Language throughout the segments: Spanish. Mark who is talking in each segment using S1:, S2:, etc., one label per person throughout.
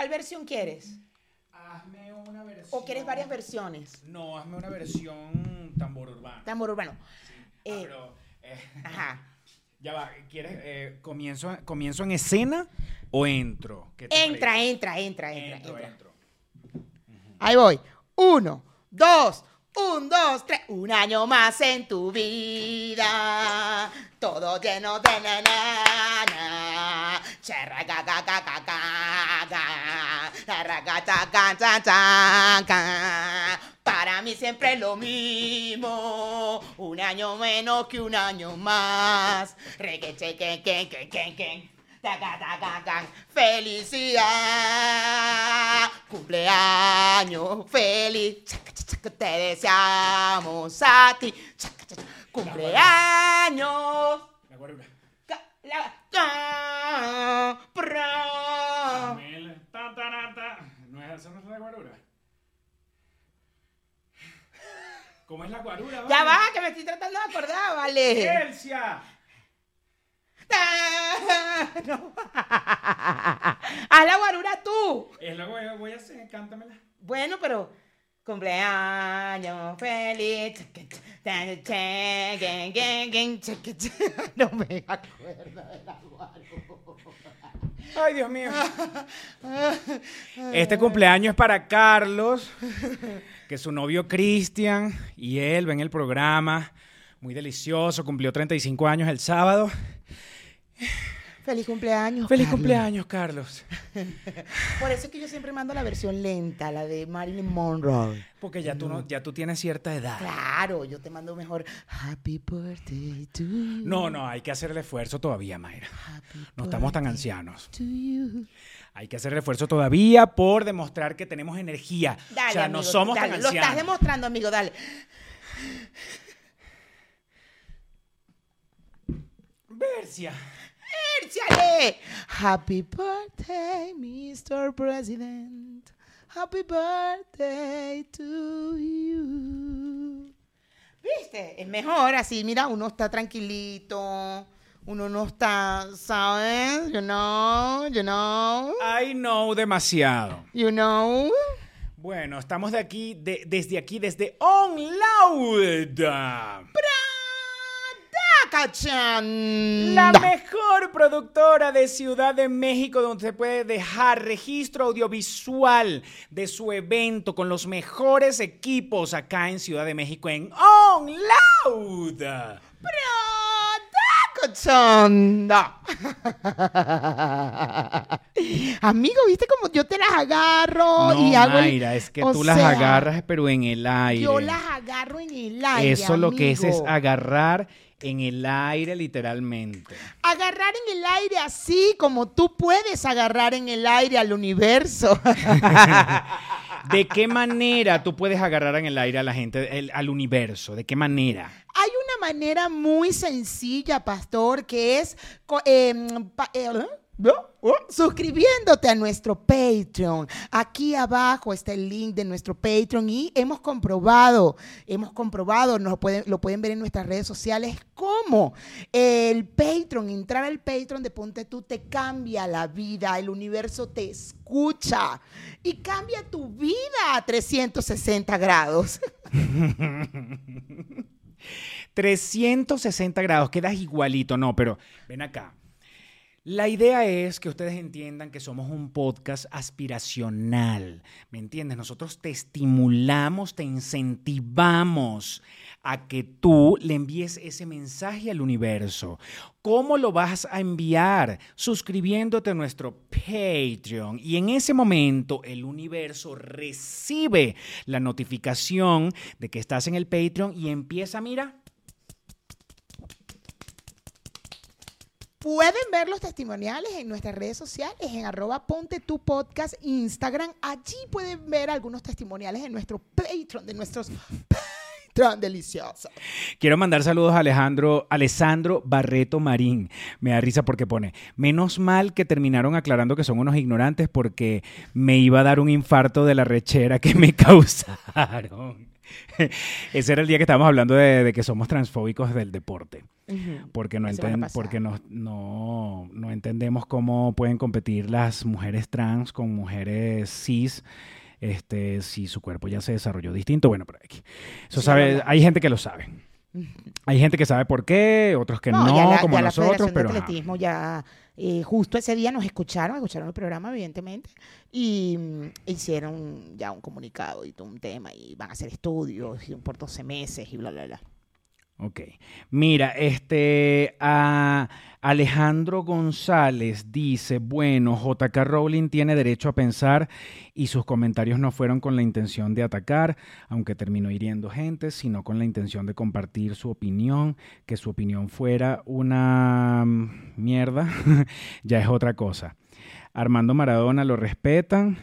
S1: ¿Cuál, ¿Cuál versión quieres?
S2: Hazme una versión.
S1: ¿O quieres varias versiones?
S2: No, hazme una versión tambor urbano.
S1: Tambor urbano.
S2: Ah,
S1: Eh,
S2: pero, eh,
S1: ajá.
S2: ya va, ¿quieres eh, comienzo, comienzo en escena o entro? ¿Qué te
S1: Entra, entra, entra, entra,
S2: entro,
S1: entra.
S2: entro.
S1: Ahí voy. Uno, dos, un, dos, tres. Un año más en tu vida. Todo lleno de na, na, na. Cherra, ga, ga, ga, ga, ga. Para mí siempre lo mismo. Un año menos que un año más. Reggae, cheque, que, que, que, que. Taca, taca, taca. Felicidad, cumpleaños feliz. Chaca, chaca, Te deseamos a ti. Chaca, chaca, Cumpleaños.
S2: La guarura.
S1: La- ca- pra.
S2: Mel, ta, ta, ra, ta. ¿No es esa no es la guarura? ¿Cómo es la guarura?
S1: Ya va, que me estoy tratando de acordar, vale.
S2: ¡Elsia!
S1: No. Haz la guarura tú.
S2: Es la voy, voy a hacer, cántamela.
S1: Bueno, pero cumpleaños feliz. No me acuerdo de la guarura.
S2: Ay, Dios mío. Este cumpleaños es para Carlos, que su novio Cristian y él ven el programa. Muy delicioso, cumplió 35 años el sábado.
S1: Feliz cumpleaños.
S2: Feliz
S1: Carlos.
S2: cumpleaños, Carlos.
S1: Por eso es que yo siempre mando la versión lenta, la de Marilyn Monroe.
S2: Porque ya tú, no, ya tú tienes cierta edad.
S1: Claro, yo te mando mejor Happy birthday to you.
S2: No, no, hay que hacer el esfuerzo todavía, Mayra.
S1: Happy
S2: No estamos tan ancianos.
S1: to you.
S2: Hay que hacer el esfuerzo todavía por demostrar que tenemos energía.
S1: Dale,
S2: o sea,
S1: amigo,
S2: no somos
S1: dale,
S2: tan
S1: Lo estás
S2: ancianos.
S1: demostrando, amigo, dale.
S2: Bercia.
S1: Happy birthday, Mr. President. Happy birthday to you. ¿Viste? Es mejor así, mira, uno está tranquilito. Uno no está, ¿sabes? You know, you know,
S2: I know demasiado.
S1: you know.
S2: Bueno, estamos de aquí, de- desde aquí, desde On Loud.
S1: ¡Cachan!
S2: La mejor productora de Ciudad de México donde se puede dejar registro audiovisual de su evento con los mejores equipos acá en Ciudad de México en On Loud.
S1: Amigo, ¿viste cómo yo te las agarro
S2: No,
S1: y hago el-
S2: Mayra, es que
S1: o
S2: tú las agarras pero en el aire.
S1: Yo las agarro en el aire.
S2: Eso lo que es es agarrar en el aire literalmente.
S1: agarrar en el aire así como tú puedes agarrar en el aire al universo.
S2: ¿De qué manera tú puedes agarrar en el aire a la gente, el- al universo? ¿De qué manera?
S1: Hay una manera muy sencilla, pastor, que es em, pa- eh. Oh, suscribiéndote a nuestro Patreon. Aquí abajo está el link de nuestro Patreon y hemos comprobado, hemos comprobado, nos pueden, lo pueden ver en nuestras redes sociales, cómo el Patreon, entrar al Patreon de Ponte Tú te cambia la vida, el universo te escucha y cambia tu vida a 360 grados.
S2: 360 grados, quedas igualito, no, pero ven acá. La idea es que ustedes entiendan que somos un podcast aspiracional, ¿me entiendes? Nosotros te estimulamos, te incentivamos a que tú le envíes ese mensaje al universo. ¿Cómo lo vas a enviar? Suscribiéndote a nuestro Patreon. Y en ese momento el universo recibe la notificación de que estás en el Patreon y empieza, mira,
S1: Pueden ver los testimoniales en nuestras redes sociales, en arroba ponte tu podcast Instagram. Allí pueden ver algunos testimoniales en nuestro Patreon, de nuestros Patreon deliciosos.
S2: Quiero mandar saludos a Alejandro, Alessandro Barreto Marín. Me da risa porque pone, menos mal que terminaron aclarando que son unos ignorantes porque me iba a dar un infarto de la rechera que me causaron. Ese era el día que estábamos hablando de, de que somos transfóbicos del deporte. Porque, no,
S1: La
S2: enten- porque no, no, no entendemos cómo pueden competir las mujeres trans con mujeres cis. Este, si su cuerpo ya se desarrolló distinto, bueno, pero aquí. Eso sabe, hay gente que lo sabe. Hay gente que sabe por qué, otros que no,
S1: ya la,
S2: como
S1: ya la
S2: nosotros,
S1: Federación
S2: pero
S1: de
S2: ajá.
S1: Atletismo ya eh, justo ese día nos escucharon, escucharon el programa, evidentemente, y mm, hicieron ya un comunicado y todo un tema, y van a hacer estudios y por 12 meses y bla, bla, bla.
S2: Ok. Mira, este a Alejandro González dice, bueno, JK Rowling tiene derecho a pensar y sus comentarios no fueron con la intención de atacar, aunque terminó hiriendo gente, sino con la intención de compartir su opinión, que su opinión fuera una mierda, ya es otra cosa. Armando Maradona lo respetan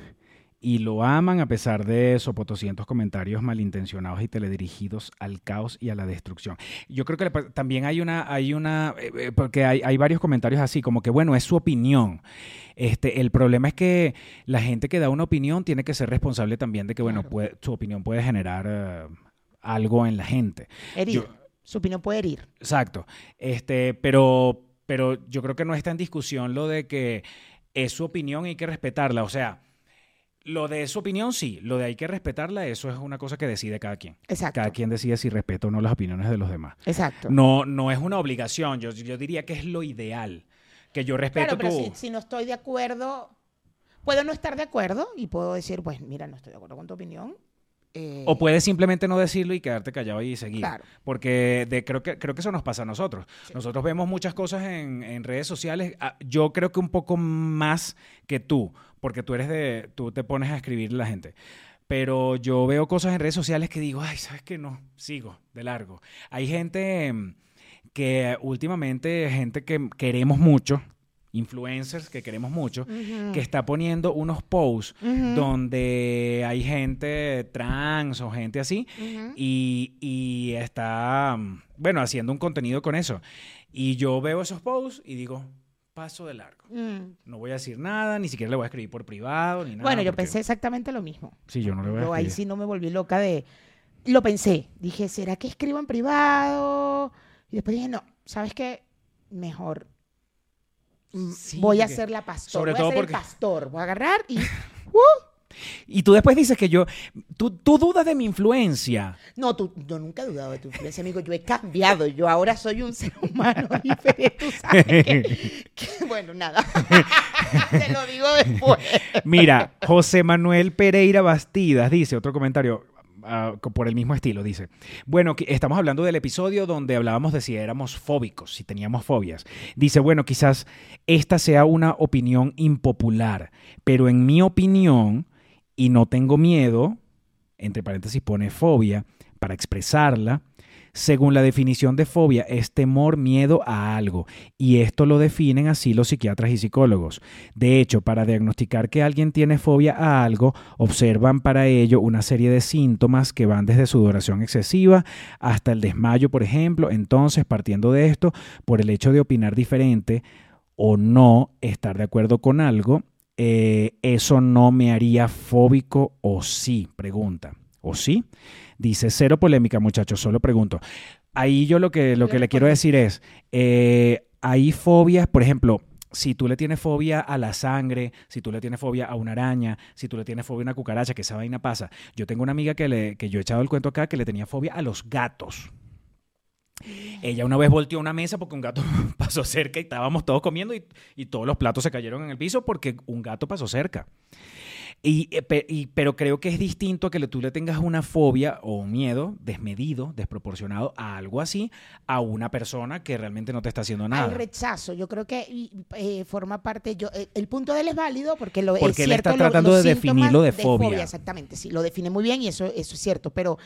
S2: y lo aman a pesar de sopotoscientos comentarios malintencionados y teledirigidos al caos y a la destrucción. Yo creo que le también hay una, hay una, eh, eh, porque hay, hay varios comentarios así, como que bueno, es su opinión. Este, el problema es que la gente que da una opinión tiene que ser responsable también de que, bueno,
S1: Claro.
S2: puede- su opinión puede generar eh, algo en la gente.
S1: Herir.
S2: Yo-
S1: Su opinión puede herir.
S2: Exacto. Este, pero, pero yo creo que no está en discusión lo de que es su opinión y hay que respetarla. O sea, lo de su opinión sí, lo de hay que respetarla, eso es una cosa que decide cada quien.
S1: Exacto.
S2: Cada quien decide si respeta o no las opiniones de los demás.
S1: Exacto.
S2: No, no es una obligación, yo, yo diría que es lo ideal. Que yo respeto
S1: claro, pero
S2: tu...
S1: si, si no estoy de acuerdo, puedo no estar de acuerdo y puedo decir, pues mira, no estoy de acuerdo con tu opinión. Eh,
S2: O puedes simplemente no decirlo y quedarte callado y seguir.
S1: Claro.
S2: Porque de, creo, que, creo que eso nos pasa a nosotros. Nosotros vemos muchas cosas en, en redes sociales. ah, Yo creo que un poco más que tú, porque tú eres de, tú te pones a escribir la gente. Pero yo veo cosas en redes sociales que digo, ay, ¿sabes qué? No, sigo de largo. Hay gente mm, que últimamente, gente que queremos mucho, influencers que queremos mucho, que está poniendo unos posts donde hay gente trans o gente así y, y está, mm, bueno, haciendo un contenido con eso. Y yo veo esos posts y digo, paso de largo.
S1: Mm.
S2: No voy a decir nada, ni siquiera le voy a escribir por privado, ni nada.
S1: Bueno, yo
S2: porque-
S1: pensé exactamente lo mismo.
S2: Sí, yo no le voy a
S1: Yo ahí sí no me volví loca de... Lo pensé. Dije, ¿será que escribo en privado? Y después dije, no, ¿sabes qué? Mejor
S2: Sí,
S1: voy a ser la pastor.
S2: sobre
S1: voy
S2: todo
S1: a ser
S2: porque-
S1: el pastor. Voy a agarrar y...
S2: Y tú después dices que yo, tú, tú dudas de mi influencia.
S1: No, tú, yo nunca he dudado de tu influencia, amigo. Yo he cambiado. Yo ahora soy un ser humano diferente. Tú sabes que... que- bueno, nada. Te lo digo después.
S2: Mira, José Manuel Pereira Bastidas dice, otro comentario ah, por el mismo estilo, dice, bueno, estamos hablando del episodio donde hablábamos de si éramos fóbicos, si teníamos fobias. Dice, bueno, quizás esta sea una opinión impopular, pero en mi opinión, y no tengo miedo, entre paréntesis pone fobia, para expresarla, según la definición de fobia, es temor, miedo a algo. Y esto lo definen así los psiquiatras y psicólogos. De hecho, para diagnosticar que alguien tiene fobia a algo, observan para ello una serie de síntomas que van desde sudoración excesiva hasta el desmayo, por ejemplo. Entonces, partiendo de esto, por el hecho de opinar diferente o no estar de acuerdo con algo, eh, eso no me haría fóbico o sí, pregunta. ¿O sí? Dice, cero polémica, muchachos, solo pregunto. Ahí yo lo que, lo que le quiero decir es, eh, hay fobias, por ejemplo, si tú le tienes fobia a la sangre, si tú le tienes fobia a una araña, si tú le tienes fobia a una cucaracha, que esa vaina pasa. Yo tengo una amiga que, le, que yo he echado el cuento acá que le tenía fobia a los gatos. Ella una vez volteó una mesa porque un gato pasó cerca y estábamos todos comiendo y, y todos los platos se cayeron en el piso porque un gato pasó cerca. Y, eh, y- pero creo que es distinto a que tú le tengas una fobia o un miedo desmedido, desproporcionado a algo así, a una persona que realmente no te está haciendo nada.
S1: rechazo. Yo creo que eh, forma parte. Yo, eh, el punto de él es válido porque lo
S2: Porque
S1: es
S2: él está
S1: lo-
S2: tratando de definirlo de fobia.
S1: Exactamente, sí, lo define muy bien y eso, eso es cierto. Pero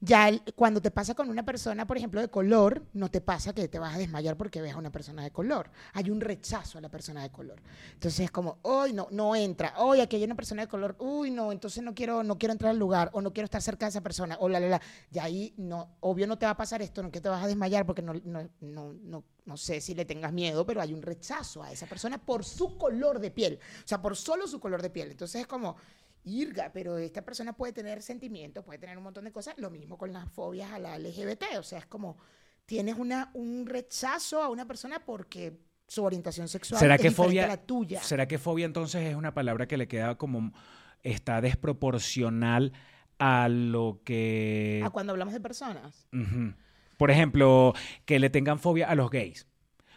S1: ya el- cuando te pasa con una persona, por ejemplo, de color, no te pasa que te vas a desmayar porque ves a una persona de color. Hay un rechazo a la persona de color. Entonces es como, hoy no, no entra. Hoy aquí hay una persona de color. Uy, no, entonces no quiero, no quiero entrar al lugar o no quiero estar cerca de esa persona. O la, la, la. Y ahí, no, obvio no te va a pasar esto, no que te vas a desmayar porque no, no, no, no, no sé si le tengas miedo, pero hay un rechazo a esa persona por su color de piel. O sea, por solo su color de piel. Entonces es como, irga, pero esta persona puede tener sentimientos, puede tener un montón de cosas, lo mismo con las fobias a la LGBT, o sea, es como tienes una, un rechazo a una persona porque su orientación sexual
S2: ¿Será
S1: es
S2: que
S1: diferente
S2: fobia,
S1: a la tuya.
S2: ¿Será que fobia entonces es una palabra que le queda como está desproporcional a lo que
S1: A cuando hablamos de personas.
S2: Por ejemplo, que le tengan fobia a los gays.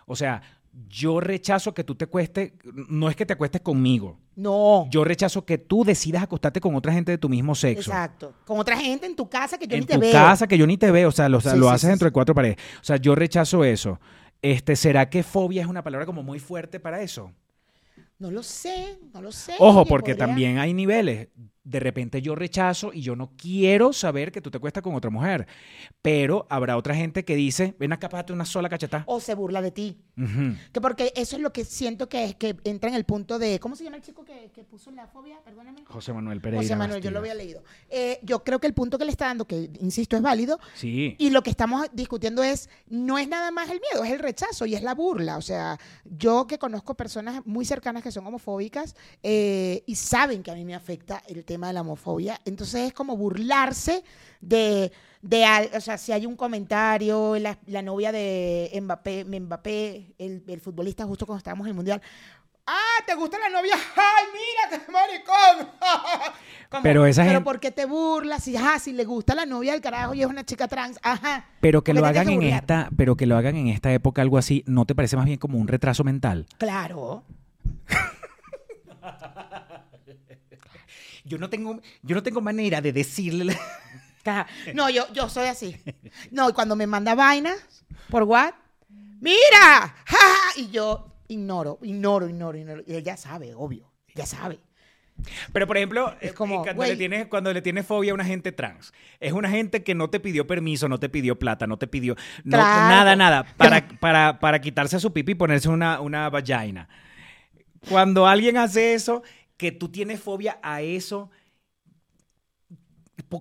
S2: O sea, yo rechazo que tú te cuestes, no es que te acuestes conmigo.
S1: No.
S2: Yo rechazo que tú decidas acostarte con otra gente de tu mismo sexo.
S1: Exacto. Con otra gente en tu casa que yo
S2: en
S1: ni te
S2: tu
S1: veo.
S2: casa que yo ni te veo, o sea, lo, o sea,
S1: Sí,
S2: lo
S1: sí,
S2: haces
S1: sí,
S2: de cuatro paredes. O sea, yo rechazo eso. Este, ¿será que fobia es una palabra como muy fuerte para eso?
S1: No lo sé, no lo sé.
S2: Ojo, porque
S1: podría-
S2: también hay niveles. De repente yo rechazo y yo no quiero saber que tú te cuestas con otra mujer. Pero habrá otra gente que dice, ven acá, pásate una sola cachetada.
S1: O se burla de ti. Que porque eso es lo que siento que es que entra en el punto de. ¿Cómo se llama el chico que, que puso la fobia? Perdóname.
S2: José Manuel Pereira.
S1: José Manuel, yo lo había leído. Eh, yo creo que el punto que le está dando, que insisto, es válido.
S2: Sí.
S1: Y lo que estamos discutiendo es, no es nada más el miedo, es el rechazo y es la burla. O sea, yo que conozco personas muy cercanas que son homofóbicas eh, y saben que a mí me afecta el tema de la homofobia, entonces es como burlarse de, de o sea, si hay un comentario, la, la novia de Mbappé, Mbappé el, el futbolista justo cuando estábamos en el Mundial, ¡Ah, te gusta la novia! ¡Ay, mira, qué maricón! Como,
S2: Pero esa
S1: Pero
S2: gente-
S1: ¿por qué te burlas? Si, ajá, si le gusta la novia del carajo y es una chica trans, ajá.
S2: Pero que
S1: ¿por
S2: lo hagan en esta, pero que lo hagan en esta época algo así, ¿no te parece más bien como un retraso mental?
S1: Claro.
S2: Yo no tengo, yo no tengo manera de decirle.
S1: No, yo, yo soy así. No, y cuando me manda vainas por WhatsApp, ¡mira! ¡Ja, ja! Y yo ignoro, ignoro, ignoro, ignoro. Y ella sabe, obvio. Ella sabe.
S2: Pero por ejemplo,
S1: Es
S2: eh,
S1: como,
S2: cuando, le tienes, cuando le tienes fobia a una gente trans, es una gente que no te pidió permiso, no te pidió plata, no te pidió no-
S1: Claro.
S2: nada, nada, para, para, para quitarse su pipi y ponerse una, una vagina. Cuando alguien hace eso, que tú tienes fobia a eso,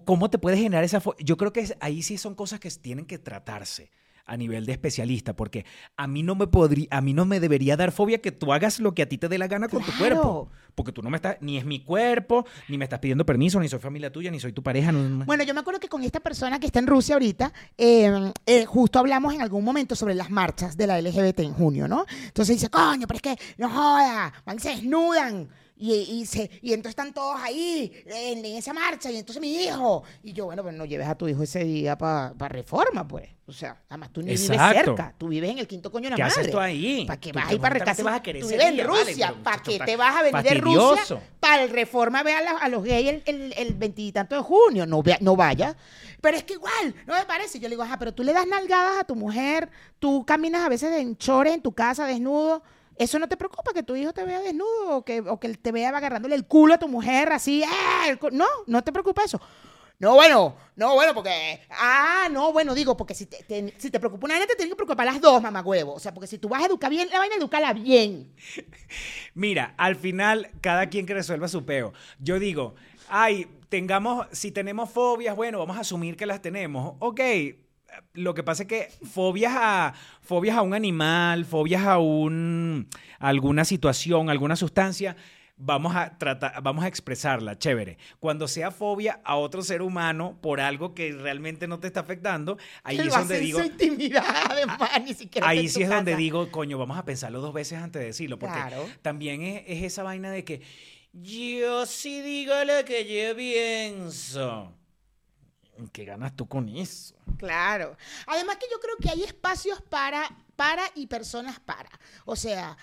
S2: ¿cómo te puede generar esa fobia? Yo creo que ahí sí son cosas que tienen que tratarse a nivel de especialista, porque a mí no me podría, a mí no me debería dar fobia que tú hagas lo que a ti te dé la gana con tu
S1: Claro.
S2: cuerpo, porque tú no me estás, ni es mi cuerpo, ni me estás pidiendo permiso, ni soy familia tuya, ni soy tu pareja. no-
S1: Bueno, yo me acuerdo que con esta persona que está en Rusia ahorita, eh, eh, justo hablamos en algún momento sobre las marchas de la LGBT en junio, ¿no? Entonces dice, coño, pero es que no joda, van se desnudan. Y, y, se, y entonces están todos ahí en, en esa marcha, y entonces mi hijo. Y yo, bueno, pues no lleves a tu hijo ese día para reforma, pues. O sea, además tú ni vives
S2: Exacto.
S1: cerca, tú vives en el quinto coño de la
S2: ¿Qué
S1: madre.
S2: haces tú ahí?
S1: ¿Para qué vas ahí para
S2: ¿cómo te
S1: recasar?
S2: vas a querer
S1: Tú vives en?
S2: Vale,
S1: Rusia,
S2: pero,
S1: ¿para qué te vas a venir de. Rusia? Para el reforma ve a, la- a los gays el, veintitanto de junio, no, vea- no vaya. Pero es que igual, no me parece. Yo le digo, ajá, pero tú le das nalgadas a tu mujer, tú caminas a veces en chores en tu casa desnudo. ¿Eso no te preocupa que tu hijo te vea desnudo o que, o que te vea agarrándole el culo a tu mujer así? cu- No, no te preocupa eso. No, bueno, no, bueno, porque. Ah, no, bueno, digo, porque si te, si te preocupa una vaina, te tienen que preocupar las dos, mamá huevo. O sea, porque si tú vas a educar bien la vaina, edúcala bien.
S2: Mira, al final, cada quien que resuelva su peo. Yo digo, ay, tengamos, si tenemos fobias, bueno, vamos a asumir que las tenemos. Ok, lo que pasa es que fobias a, fobias a un animal, fobias a, un, a alguna situación, alguna sustancia, vamos a tratar, vamos a expresarla, chévere. Cuando sea fobia a otro ser humano por algo que realmente no te está afectando, ahí es donde digo,
S1: su intimidad, además, ni siquiera está
S2: Ahí sí es donde digo, coño, vamos a pensarlo dos veces antes de decirlo, porque
S1: Claro.
S2: también es, es esa vaina de que yo sí digo lo que yo pienso. ¿Qué ganas tú con eso?
S1: Claro. Además que yo creo que hay espacios para, para y personas para. O sea,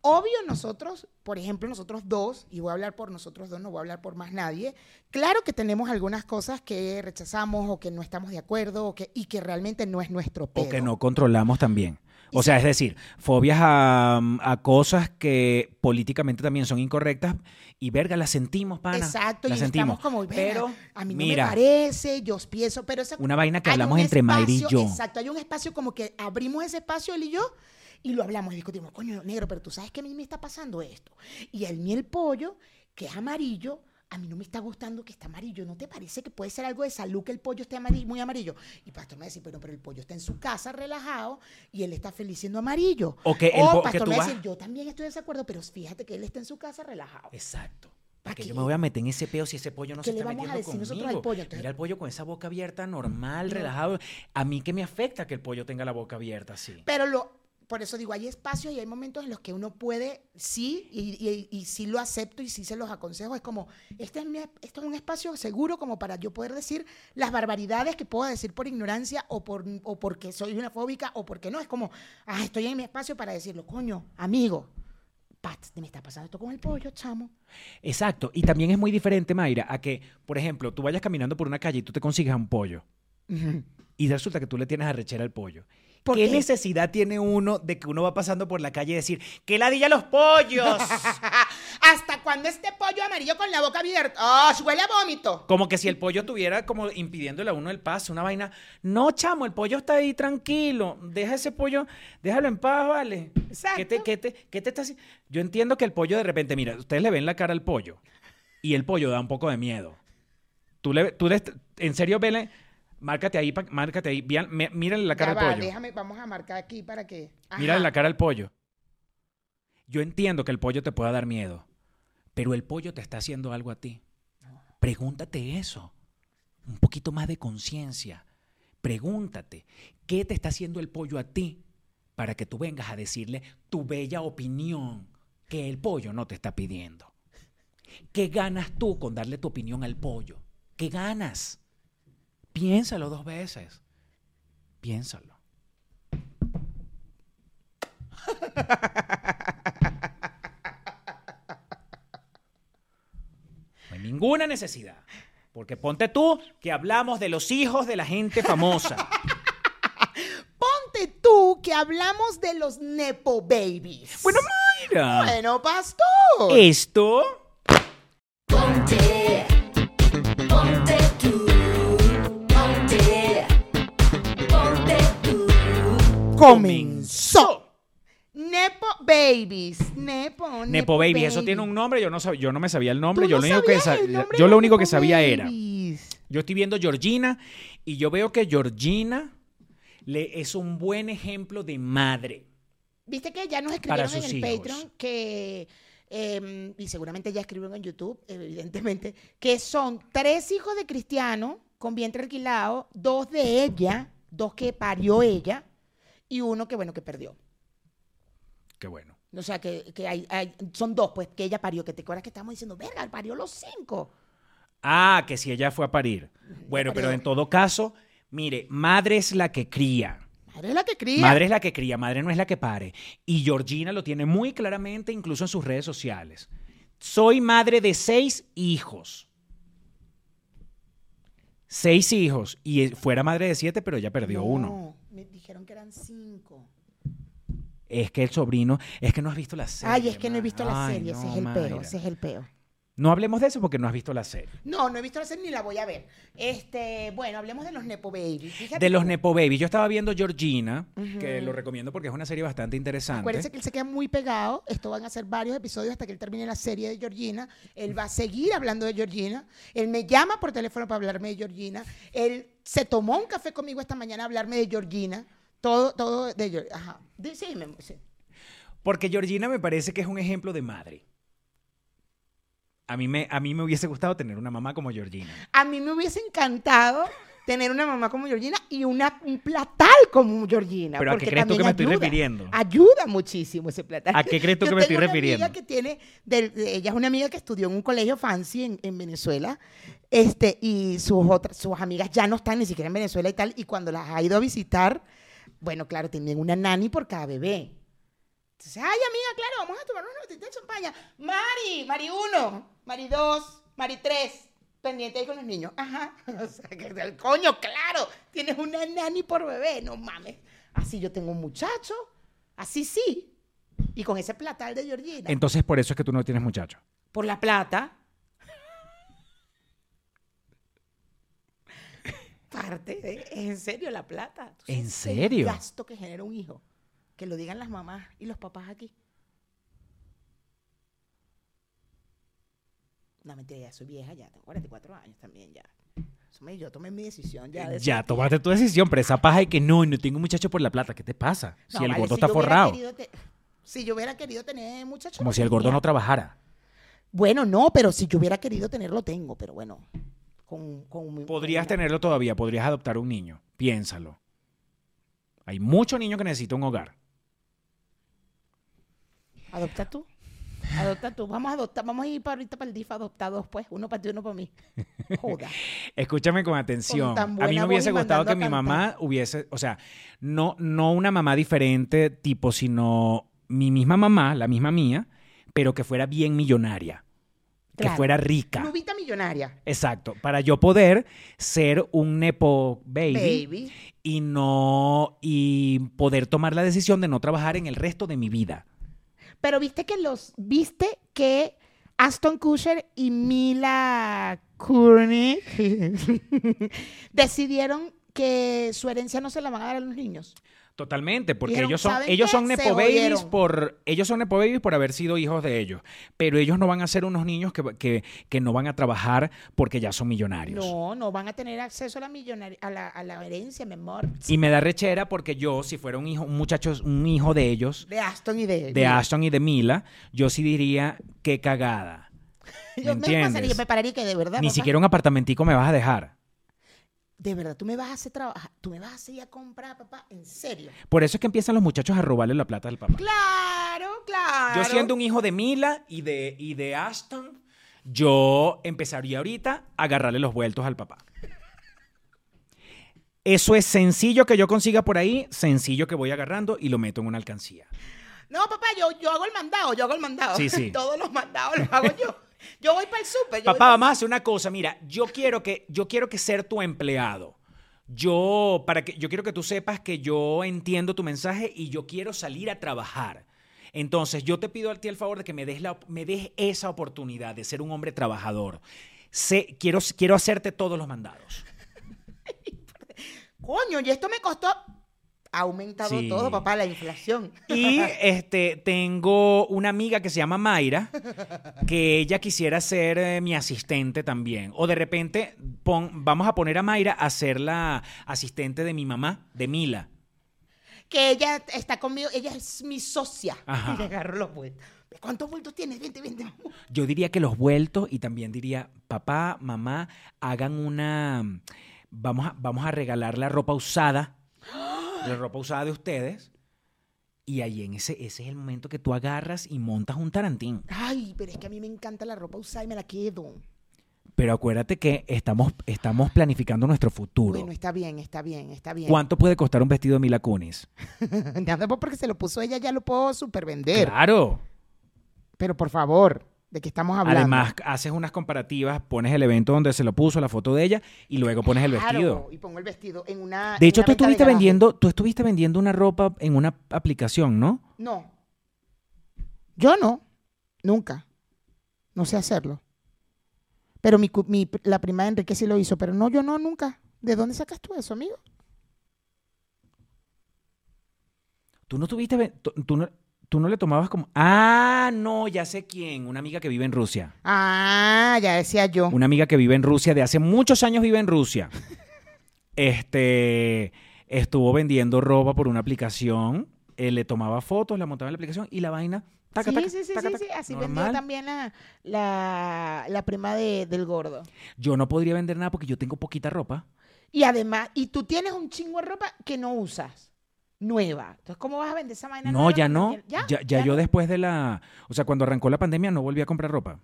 S1: obvio nosotros, por ejemplo, nosotros dos, y voy a hablar por nosotros dos, no voy a hablar por más nadie, claro que tenemos algunas cosas que rechazamos o que no estamos de acuerdo o que, y que realmente no es nuestro pedo.
S2: O que no controlamos también. O sea, es decir, fobias a, a cosas que políticamente también son incorrectas y verga, las sentimos, pana.
S1: Exacto,
S2: las
S1: y
S2: sentimos.
S1: como,
S2: pero,
S1: a mí no
S2: mira,
S1: me parece, yo pienso, pero esa,
S2: una vaina que hablamos entre Mayra y yo.
S1: Exacto, hay un espacio como que abrimos ese espacio él y yo y lo hablamos y discutimos, coño, negro, pero tú sabes que a mí me está pasando esto. Y el miel pollo, que es amarillo, a mí no me está gustando que está amarillo. ¿No te parece que puede ser algo de salud que el pollo esté amari- muy amarillo? Y Pastor me dice, pero, pero el pollo está en su casa relajado y él está feliz siendo amarillo.
S2: O que el po- que
S1: Pastor
S2: tú
S1: me
S2: vas-
S1: dice, yo también estoy de desacuerdo, pero fíjate que él está en su casa relajado.
S2: Exacto. ¿Para
S1: Aquí-
S2: yo me voy a meter en ese peo si ese pollo no
S1: ¿Qué
S2: se está metiendo
S1: nosotros al
S2: conmigo?
S1: pollo? Entonces-
S2: Mira el pollo con esa boca abierta, normal,
S1: No.
S2: relajado. A mí qué me afecta que el pollo tenga la boca abierta así.
S1: Pero lo, por eso digo, hay espacios y hay momentos en los que uno puede, sí, y, y, y sí lo acepto y sí se los aconsejo. Es como, este es mi, esto es un espacio seguro como para yo poder decir las barbaridades que puedo decir por ignorancia o, por, o porque soy una fóbica o porque no. Es como, ah, estoy en mi espacio para decirlo. Coño, amigo, Pat, me está pasando esto con el pollo, chamo.
S2: Exacto. Y también es muy diferente, Mayra, a que, por ejemplo, tú vayas caminando por una calle y tú te consigas un pollo. Y resulta que tú le tienes arrechera al pollo.
S1: ¿Por
S2: ¿Qué,
S1: qué?
S2: necesidad tiene uno de que uno va pasando por la calle y decir, ¡que ladilla los pollos!
S1: ¿Hasta cuando este pollo amarillo con la boca abierta? ¡Ah, huele a vómito!
S2: como que si el pollo estuviera como impidiéndole a uno el paso, una vaina. No, chamo, el pollo está ahí tranquilo. Deja ese pollo, déjalo en paz, vale.
S1: Exacto.
S2: ¿Qué te, qué te, qué te está haciendo? Yo entiendo que el pollo de repente, mira, ustedes le ven la cara al pollo y el pollo da un poco de miedo. Tú le, tú le, en serio, vele, márcate ahí, pa- márcate ahí, mírale la cara
S1: Ya
S2: al
S1: va,
S2: pollo.
S1: déjame, vamos a marcar aquí para que...
S2: Mírale
S1: Ajá.
S2: la cara al pollo. Yo entiendo que el pollo te pueda dar miedo, pero el pollo te está haciendo algo a ti. Pregúntate eso. Un poquito más de conciencia. Pregúntate, ¿qué te está haciendo el pollo a ti para que tú vengas a decirle tu bella opinión que el pollo no te está pidiendo? ¿Qué ganas tú con darle tu opinión al pollo? ¿Qué ganas? Piénsalo dos veces. Piénsalo. No hay ninguna necesidad. Porque ponte tú que hablamos de los hijos de la gente famosa.
S1: Ponte tú que hablamos de los Nepo Babies.
S2: bueno, Mayra.
S1: Bueno, pastor.
S2: Esto
S3: Ponte, ponte
S1: comenzó. Nepo Babies. Nepo,
S2: Nepo Baby, eso tiene un nombre, yo no, sab- yo no me sabía el nombre,
S1: ¿Tú
S2: yo
S1: no
S2: lo único que, yo lo único que
S1: Nepo
S2: sabía era,
S1: Babies?
S2: yo estoy viendo Georgina y yo veo que Georgina le, es un buen ejemplo de madre.
S1: Viste que ya nos escribieron en el
S2: hijos.
S1: Patreon que, eh, y seguramente ya escribieron en YouTube, evidentemente, que son tres hijos de cristiano con vientre alquilado, dos de ella, dos que parió ella, y uno que, bueno, que perdió.
S2: Qué bueno.
S1: O sea, que, que hay, hay- son dos, pues, que ella parió, que te acuerdas que estábamos diciendo, verga, parió los cinco.
S2: Ah, que si ella fue a parir. Bueno, pero en todo caso, mire, madre es la que cría.
S1: Madre es la que cría.
S2: Madre es la que cría, madre no es la que pare. Y Georgina lo tiene muy claramente, incluso en sus redes sociales. Soy madre de seis hijos. Seis hijos. Y eh, fuera madre de siete, pero ella perdió
S1: No,
S2: uno.
S1: Me dijeron que eran cinco.
S2: Es que el sobrino, es que no has visto la serie.
S1: Ay, es que no he visto la
S2: Ay,
S1: serie, ese es el peo, ese es el peo.
S2: No hablemos de eso porque no has visto la serie.
S1: No, no he visto la serie ni la voy a ver. Este, bueno, hablemos de los Nepo Babies. Fíjate
S2: De los
S1: cómo-
S2: Nepo Babies. Yo estaba viendo Georgina, que lo recomiendo porque es una serie bastante interesante.
S1: Acuérdense que él se queda muy pegado. Esto van a ser varios episodios hasta que él termine la serie de Georgina. Él va a seguir hablando de Georgina. Él me llama por teléfono para hablarme de Georgina. Él se tomó un café conmigo esta mañana a hablarme de Georgina. Todo, todo de Georgina. Ajá. Di- Sí, me- sí.
S2: Porque Georgina me parece que es un ejemplo de madre. A mí, me, a mí me hubiese gustado tener una mamá como Georgina.
S1: A mí me hubiese encantado tener una mamá como Georgina y una, un platal como Georgina.
S2: ¿Pero a qué crees tú que me estoy refiriendo?
S1: Ayuda muchísimo ese platal.
S2: ¿A qué crees tú
S1: Yo
S2: que me estoy
S1: una
S2: refiriendo?
S1: Amiga que tiene, de- ella es una amiga que estudió en un colegio fancy en, en Venezuela, este, y sus otras, sus amigas ya no están ni siquiera en Venezuela y tal, y cuando las ha ido a visitar, bueno, claro, tienen una nani por cada bebé. Entonces, ay, amiga, claro, vamos a tomar una botellita de champaña. Mari, Mari 1, Mari 2, Mari 3. Pendiente ahí con los niños. Ajá. O sea, que el coño, claro. Tienes una nani por bebé. No mames. Así yo tengo un muchacho. Así sí. Y con ese platal de Georgina.
S2: Entonces, por eso es que tú no tienes muchacho.
S1: por la plata. Parte de, es en serio la plata. ¿Tú
S2: ¿En
S1: sabes el
S2: serio?
S1: gasto que genera un hijo. Que lo digan las mamás y los papás aquí. No, mentira, ya soy vieja ya, tengo 44 años también ya. Yo tomé mi decisión ya. de
S2: Ya tomaste tu decisión, pero esa paja de que no, no tengo muchacho por la plata. ¿Qué te pasa?
S1: No,
S2: si el
S1: vale,
S2: gordo
S1: si
S2: está forrado.
S1: te- si yo hubiera querido tener muchachos.
S2: Como si el gordo no trabajara.
S1: Bueno, no, pero si yo hubiera querido tenerlo, tengo, pero bueno. Con, con
S2: Podrías tenerlo todavía, podrías adoptar un niño. Piénsalo. Hay muchos niños que necesitan un hogar.
S1: Adopta tú. Adopta tú. Vamos a adoptar. Vamos a ir para ahorita para el DIF adoptados, pues. Uno para ti, uno para mí. Joda.
S2: Escúchame con atención.
S1: Con
S2: a mí me hubiese gustado que mi mamá hubiese, o sea, no, no una mamá diferente tipo, sino mi misma mamá, la misma mía, pero que fuera bien millonaria, que fuera rica.
S1: Nubita millonaria.
S2: Exacto, para yo poder ser un nepo baby,
S1: Baby.
S2: y no y poder tomar la decisión de no trabajar en el resto de mi vida.
S1: Pero viste que los. ¿Viste que Aston Kutcher y Mila Kunis decidieron que su herencia no se la van a dar a los niños?
S2: Totalmente, porque
S1: Dijeron,
S2: ellos son
S1: ¿saben
S2: ellos
S1: qué?
S2: son nepo babies por ellos son nepo babies por haber sido hijos de ellos, pero ellos no van a ser unos niños que, que, que no van a trabajar porque ya son millonarios.
S1: No, no van a tener acceso a la millonaria, a la, a la herencia, mi amor.
S2: Y me da rechera porque yo, si fuera un hijo, un muchacho, un hijo de ellos,
S1: De Aston y de.
S2: de Ashton y de Mila, yo sí diría qué cagada. ¿Me
S1: Yo me, pasaría, me pararía que de verdad.
S2: Ni
S1: papá,
S2: siquiera un apartamentico me vas a dejar.
S1: De verdad, tú me vas a hacer trabajar. Tú me vas a hacer ir a comprar, papá. En serio.
S2: Por eso es que empiezan los muchachos a robarle la plata al papá.
S1: Claro, claro.
S2: Yo siendo un hijo de Mila y de, y de Ashton, yo empezaría ahorita a agarrarle los vueltos al papá. Eso es sencillo que yo consiga por ahí, sencillo que voy agarrando y lo meto en una alcancía.
S1: No, papá, yo, yo hago el mandado, yo hago el mandado.
S2: Sí, sí.
S1: Todos los mandados los hago yo. Yo voy para el súper.
S2: Papá, vamos a hacer una cosa. Mira, yo quiero que, yo quiero que ser tu empleado. Yo, para que, yo quiero que tú sepas que yo entiendo tu mensaje y yo quiero salir a trabajar. Entonces, yo te pido a ti el favor de que me des, la, me des esa oportunidad de ser un hombre trabajador. Sé, quiero, quiero hacerte todos los mandados.
S1: Coño, y esto me costó. Ha aumentado
S2: Sí.
S1: todo, papá, la inflación.
S2: Y este, tengo una amiga que se llama Mayra, que ella quisiera ser eh, mi asistente también. O de repente pon- vamos a poner a Mayra a ser la asistente de mi mamá, de Mila.
S1: Que ella está conmigo, ella es mi socia.
S2: Ajá.
S1: Y le agarro los vueltos. ¿Cuántos vueltos tienes? Vente, vente.
S2: Yo diría que los vueltos y también diría, papá, mamá, hagan una... Vamos a, vamos a regalar la ropa usada, la ropa usada de ustedes. Y ahí en ese, ese es el momento que tú agarras y montas un tarantín.
S1: Ay, pero es que a mí me encanta la ropa usada y me la quedo.
S2: Pero acuérdate que estamos, estamos planificando nuestro futuro.
S1: Bueno, está bien, está bien, está bien.
S2: ¿Cuánto puede costar un vestido de Mila Kunis?
S1: Nada más porque se lo puso ella, ya lo puedo supervender.
S2: Claro.
S1: Pero por favor, ¿de qué estamos hablando?
S2: Además, haces unas comparativas, pones el evento donde se lo puso, la foto de ella, y luego pones el
S1: Claro,
S2: vestido.
S1: Y pongo el vestido en una.
S2: De
S1: en
S2: hecho,
S1: una
S2: tú estuviste vendiendo, tú estuviste vendiendo una ropa en una aplicación, ¿no?
S1: No. Yo no. Nunca. No sé hacerlo. Pero mi, la prima de Enrique sí lo hizo, pero no, yo no, nunca. ¿De dónde sacas tú eso, amigo?
S2: Tú no tuviste, tú no, tú no le tomabas como, ah, no, ya sé quién, una amiga que vive en Rusia.
S1: Ah, ya decía yo.
S2: Una amiga que vive en Rusia, de hace muchos años vive en Rusia. Este, estuvo vendiendo ropa por una aplicación, él le tomaba fotos, la montaba en la aplicación y la vaina, taca,
S1: sí,
S2: taca,
S1: sí, sí,
S2: taca,
S1: sí, sí, Así vendió también la, la, la prima de- del gordo.
S2: Yo no podría vender nada porque yo tengo poquita ropa.
S1: Y además, y tú tienes un chingo de ropa que no usas. Nueva. Entonces, ¿cómo vas a vender esa vaina?
S2: No,
S1: nueva
S2: ya no.
S1: tienes?
S2: Ya, ya, yo
S1: no?
S2: después de la, o sea, cuando arrancó la pandemia no volví a comprar ropa.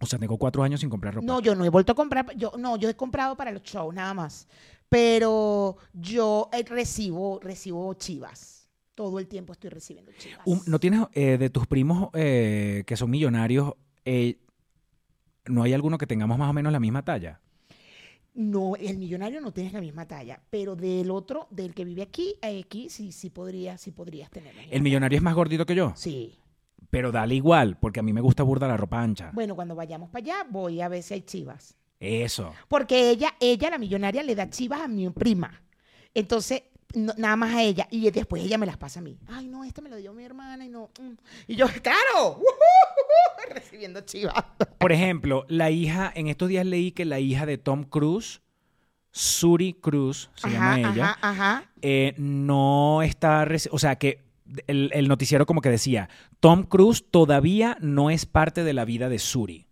S2: O sea, tengo cuatro años sin comprar ropa.
S1: No, yo no he vuelto a comprar. Yo, no, yo he comprado para los shows nada más. Pero yo eh, recibo, recibo chivas. Todo el tiempo estoy recibiendo chivas.
S2: ¿No tienes eh, de tus primos eh, que son millonarios, eh, no hay alguno que tengamos más o menos la misma talla?
S1: No, el millonario no tienes la misma talla, pero del otro, del que vive aquí, aquí sí, sí podría, sí podrías tener. la misma
S2: El millonario es más gordito que yo.
S1: Sí.
S2: pero dale igual, porque a mí me gusta burda la ropa ancha.
S1: Bueno, cuando vayamos para allá, voy a ver si hay chivas.
S2: Eso.
S1: Porque ella, ella, la millonaria, le da chivas a mi prima. Entonces, no- nada más a ella. Y después ella me las pasa a mí. Ay, no, esta me la dio mi hermana y no. mm. Y yo, claro, recibiendo chivas.
S2: Por ejemplo, la hija, en estos días leí que la hija de Tom Cruise, Suri Cruz, se llama ella,
S1: Ajá, ajá.
S2: eh, no está, o sea, que el, el noticiero como que decía, Tom Cruise todavía no es parte de la vida de Suri.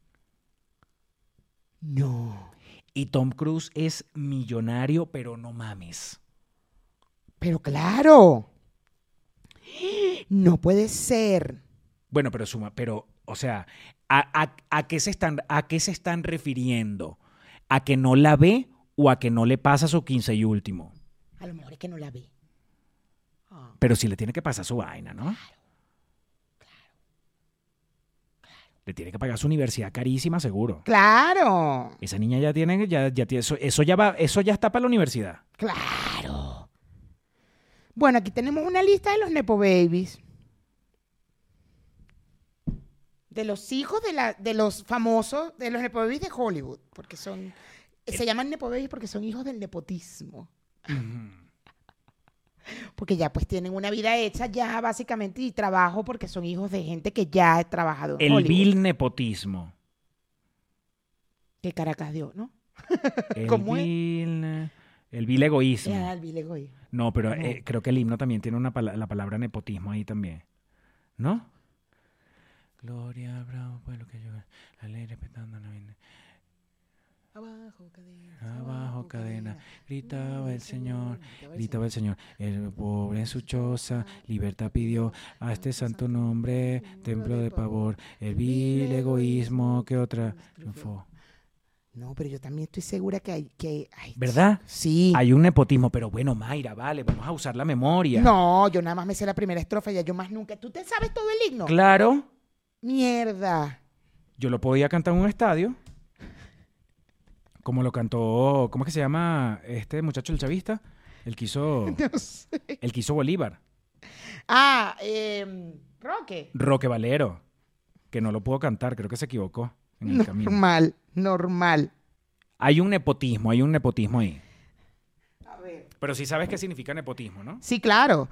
S1: No.
S2: Y Tom Cruise es millonario, pero no mames.
S1: Pero claro. No puede ser.
S2: Bueno, pero suma, pero, o sea, ¿a, a- a qué se están, ¿a qué se están refiriendo? ¿A que no la ve o a que no le pasa su quince y último?
S1: A lo mejor es que no la ve. Ah.
S2: Pero sí le tiene que pasar su vaina, ¿no? Le tiene que pagar su universidad carísima, seguro.
S1: Claro.
S2: Esa niña ya tiene, ya, ya tiene, eso, eso ya va, eso ya está para la universidad.
S1: Claro. Bueno, aquí tenemos una lista de los Nepo Babies. De los hijos de, la, de los famosos, de los Nepo de Hollywood. Porque son. Se llaman Nepo porque son hijos del nepotismo. Porque ya pues tienen una vida hecha ya básicamente y trabajo porque son hijos de gente que ya ha trabajado en
S2: El
S1: Hollywood.
S2: vil nepotismo.
S1: Que Caracas dio, ¿no?
S2: El
S1: ¿Cómo es?
S2: vil, el vil egoísmo.
S1: Era el vil egoísmo.
S2: No, pero eh, creo que el himno también tiene una pala- la palabra nepotismo ahí también. ¿No? Gloria, bravo, pueblo que yo. La ley respetando la vida.
S1: Abajo cadena.
S2: Abajo cadena, gritaba el Señor, gritaba el Señor. El pobre en su choza, libertad pidió a este santo nombre, templo de pavor. El vil egoísmo que otra triunfó.
S1: No, pero yo también estoy segura que hay que.
S2: ¿Verdad?
S1: Sí.
S2: Hay un nepotismo, pero bueno, Mayra, vale, vamos a usar la memoria.
S1: No, yo nada más me sé la primera estrofa, ya yo más nunca. ¿Tú te sabes todo el himno?
S2: Claro,
S1: Mierda.
S2: yo lo podía cantar en un estadio. Como lo cantó, ¿cómo es que se llama este muchacho el chavista? El que hizo,
S1: No sé.
S2: el que hizo Bolívar.
S1: Ah, eh, Roque.
S2: Roque Valero, que no lo pudo cantar, creo que se equivocó en el camino.
S1: Normal, normal.
S2: Hay un nepotismo, hay un nepotismo ahí.
S1: A ver.
S2: Pero sí sabes qué significa nepotismo, ¿no?
S1: Sí, claro.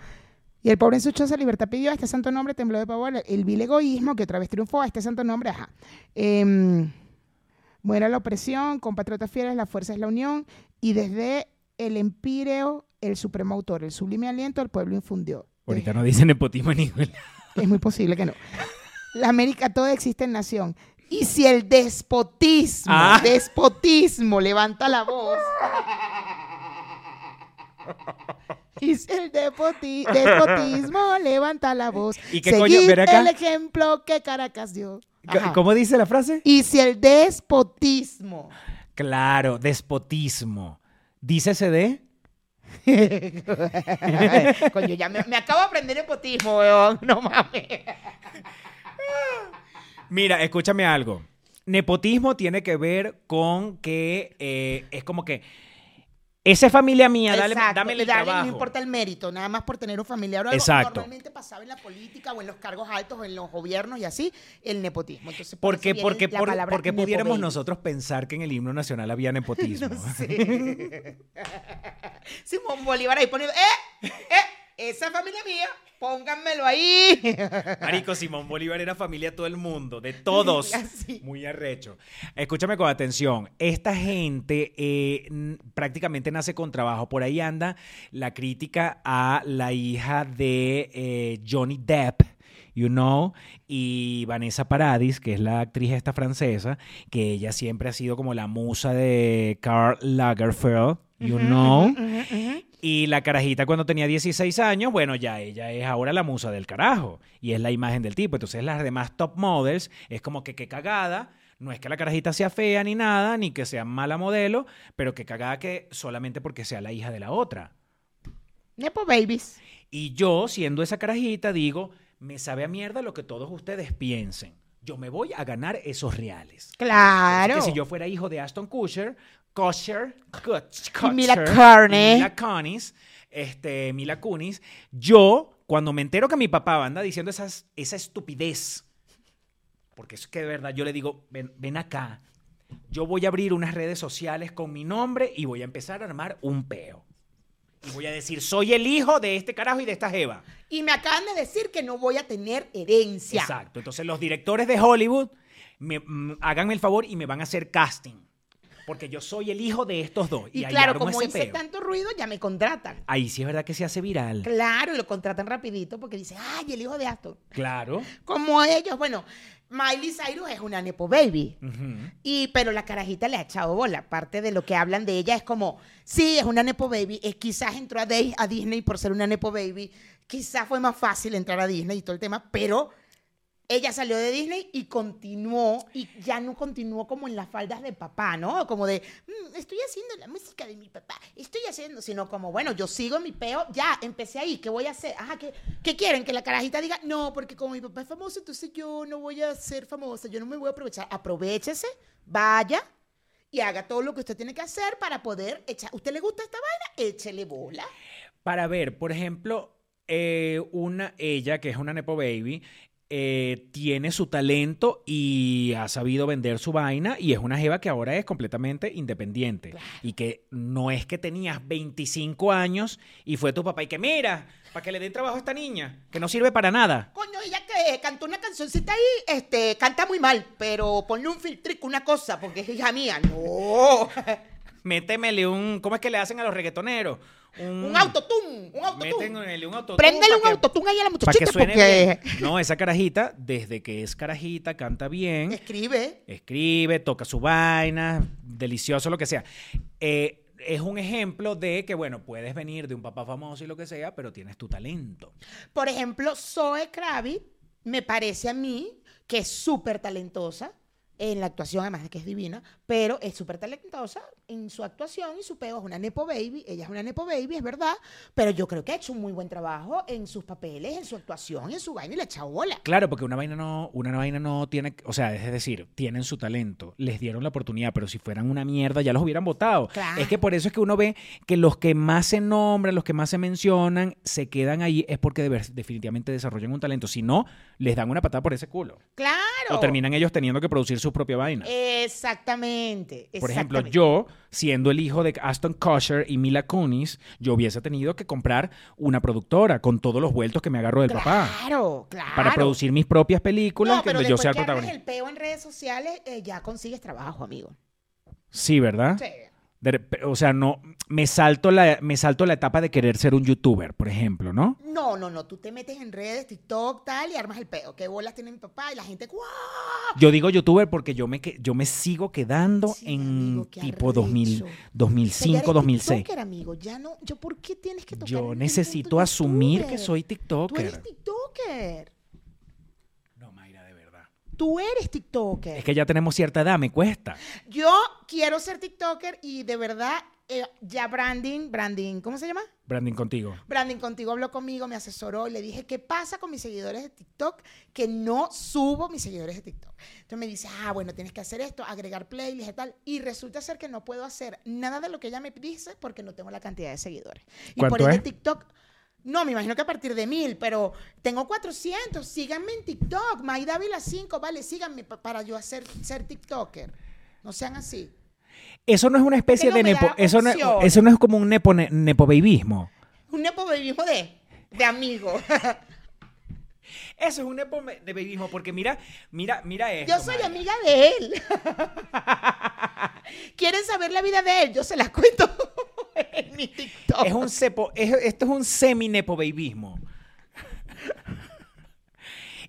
S1: Y el pobre en su choza libertad pidió a este santo nombre, tembló de pavor, el vil egoísmo que otra vez triunfó a este santo nombre, ajá. Em, muera la opresión, compatriotas fieles, la fuerza es la unión, y desde el empíreo, el supremo autor, el sublime aliento, el pueblo infundió.
S2: Ahorita no dice nepotismo lado.
S1: Es muy posible que no. La América toda existe en nación. Y si el despotismo,
S2: Ah.
S1: despotismo levanta la voz. Y si el despoti- despotismo levanta la voz.
S2: ¿Y qué coño? acá.
S1: el ejemplo que Caracas dio. Ajá.
S2: ¿Cómo dice la frase?
S1: Y si el despotismo.
S2: Claro, despotismo. Dícese de
S1: Coño, ya me, me acabo de aprender nepotismo, weón. No mames.
S2: Mira, escúchame algo. Nepotismo tiene que ver con que eh, es como que esa es familia mía, dale,
S1: Exacto,
S2: dámele el
S1: y dale,
S2: trabajo.
S1: No importa el mérito, nada más por tener un familiar o algo.
S2: Exacto.
S1: Normalmente pasaba en la política o en los cargos altos o en los gobiernos y así, el nepotismo. Entonces, por
S2: ¿Por
S1: eso
S2: qué,
S1: viene
S2: por qué-
S1: la
S2: por-
S1: palabra
S2: por qué pudiéramos nosotros pensar que en el himno nacional había nepotismo?
S1: Simón Bolívar ahí poniendo, ¡eh! ¡eh! Esa es familia mía, pónganmelo ahí.
S2: Marico, Simón Bolívar era familia de todo el mundo, de todos.
S1: Así.
S2: Muy arrecho. Escúchame con atención. Esta gente eh, prácticamente nace con trabajo. Por ahí anda la crítica a la hija de eh, Johnny Depp. You know, y Vanessa Paradis, que es la actriz esta francesa, que ella siempre ha sido como la musa de Karl Lagerfeld, you know. Y la carajita cuando tenía 16 años, bueno, ya ella es ahora la musa del carajo y es la imagen del tipo. Entonces las demás top models es como que qué cagada. No es que la carajita sea fea ni nada, ni que sea mala modelo, pero que cagada que solamente porque sea la hija de la otra.
S1: Nepo babies.
S2: Y yo, siendo esa carajita, digo, me sabe a mierda lo que todos ustedes piensen. Yo me voy a ganar esos reales.
S1: Claro.
S2: Que si yo fuera hijo de Aston Kutcher, Kutcher,
S1: Y Mila
S2: Kutcher,
S1: Kunis.
S2: y Mila Kunis, este, Mila Kunis, yo, cuando me entero que mi papá anda diciendo esas, esa estupidez, porque es que de verdad yo le digo, ven, ven acá, yo voy a abrir unas redes sociales con mi nombre y voy a empezar a armar un peo. Y voy a decir, soy el hijo de este carajo y de esta jeva.
S1: Y me acaban de decir que no voy a tener herencia.
S2: Exacto. Entonces los directores de Hollywood, me, mm, háganme el favor y me van a hacer casting. Porque yo soy el hijo de estos dos. Y,
S1: claro, como hice
S2: peo.
S1: tanto ruido, ya me contratan.
S2: Ahí sí es verdad que se hace viral.
S1: Claro, y lo contratan rapidito porque dicen, ay, el hijo de Aston.
S2: Claro.
S1: Como ellos, bueno, Miley Cyrus es una Nepo Baby. Y, pero la carajita le ha echado bola. Parte de lo que hablan de ella es como, sí, es una Nepo Baby. Es, quizás entró a, a Disney por ser una Nepo Baby. Quizás fue más fácil entrar a Disney y todo el tema, pero ella salió de Disney y continuó, y ya no continuó como en las faldas de papá, ¿no? Como de, "Mm, estoy haciendo la música de mi papá, estoy haciendo, sino como, bueno, yo sigo mi peo, ya, empecé ahí, ¿qué voy a hacer? Ajá, ¿qué, qué quieren? Que la carajita diga, no, porque como mi papá es famoso, entonces yo no voy a ser famosa, yo no me voy a aprovechar. Aprovechese, vaya y haga todo lo que usted tiene que hacer para poder echar. ¿Usted le gusta esta vaina? Échele bola.
S2: Para ver, por ejemplo, eh, una, ella, que es una Nepo Baby, eh, tiene su talento y ha sabido vender su vaina y es una jeva que ahora es completamente independiente. Y que no es que tenías 25 años y fue tu papá y que mira, para que le den trabajo a esta niña, que no sirve para nada.
S1: Coño, ella que cantó una cancioncita ahí, este, canta muy mal, pero ponle un filtrico, una cosa, porque es hija mía. No.
S2: Métemele un, ¿cómo es que le hacen a los reggaetoneros?
S1: Un autotune, un autotune.
S2: Métenle un autotune.
S1: Préndele un autotune ahí a la
S2: Para que
S1: muchachita
S2: suene
S1: porque
S2: bien. No, esa carajita, desde que es carajita, canta bien.
S1: escribe.
S2: escribe, toca su vaina, delicioso, lo que sea. Eh, es un ejemplo de que, bueno, puedes venir de un papá famoso y lo que sea, pero tienes tu talento.
S1: Por ejemplo, Zoe Kravitz me parece a mí que es súper talentosa en la actuación, además de que es divina, pero es súper talentosa en su actuación y su peo es una Nepo Baby, ella es una Nepo Baby, es verdad, pero yo creo que ha hecho un muy buen trabajo en sus papeles, en su actuación, en su vaina y le ha echado bola.
S2: Claro, porque una vaina no, una vaina no tiene, o sea, es decir, tienen su talento, les dieron la oportunidad, pero si fueran una mierda ya los hubieran votado.
S1: Claro.
S2: Es que por eso es que uno ve que los que más se nombran, los que más se mencionan, se quedan ahí, es porque definitivamente desarrollan un talento. Si no, les dan una patada por ese culo.
S1: Claro.
S2: O terminan ellos teniendo que producir su propia vaina.
S1: Exactamente.
S2: Por ejemplo,
S1: exactamente.
S2: yo, siendo el hijo de Aston Kutcher y Mila Kunis, yo hubiese tenido que comprar una productora con todos los vueltos que me agarro del papá
S1: Claro, claro.
S2: para producir mis propias películas
S1: No, pero
S2: donde yo sea el protagonista.
S1: el peo en redes sociales, eh, ya consigues trabajo, amigo.
S2: Sí, ¿verdad?
S1: Sí.
S2: De o sea, no me salto la me salto la etapa de querer ser un youtuber, por ejemplo, ¿no?
S1: No, no, no. Tú te metes en redes, TikTok, tal, y armas el peo. ¿Qué bolas tiene mi papá? Y la gente, ¡guau!
S2: Yo digo youtuber porque yo me que- yo me sigo quedando
S1: Sí,
S2: en
S1: amigo,
S2: tipo 2000,
S1: arrecho. O sea, ya
S2: 2005,
S1: eres
S2: 2006.
S1: TikToker, amigo. Ya no, yo, ¿por qué tienes que tocar
S2: Yo necesito asumir que soy
S1: Tú
S2: TikToker.
S1: eres TikToker.
S2: No, Mayra, de verdad.
S1: Tú eres TikToker.
S2: Es que ya tenemos cierta edad, me cuesta.
S1: Yo quiero ser TikToker y de verdad, eh, ya Branding, Branding, ¿cómo se llama?
S2: Branding contigo.
S1: Branding contigo habló conmigo, me asesoró y le dije, ¿qué pasa con mis seguidores de TikTok? Que no subo mis seguidores de TikTok. Entonces me dice, ah, bueno, tienes que hacer esto, agregar playlists y tal. Y resulta ser que no puedo hacer nada de lo que ella me dice porque no tengo la cantidad de seguidores. Y por
S2: ¿Cuánto
S1: ende? TikTok... No, me imagino que a partir de mil, pero tengo 400. Síganme en TikTok. Maida Vila 5, vale, síganme pa- para yo hacer, ser TikToker. No sean así.
S2: Eso no es una especie de
S1: me
S2: nepo,
S1: da
S2: eso no, es- eso no es como un nepo, nepobabyismo.
S1: Un nepobabyismo de, de amigo.
S2: Eso es un nepobabyismo porque mira, mira, mira esto.
S1: Yo soy amiga de él. ¿Quieren saber la vida de él? Yo se las cuento en mi TikTok.
S2: Es un cepo, es- esto es un semi nepobabyismo.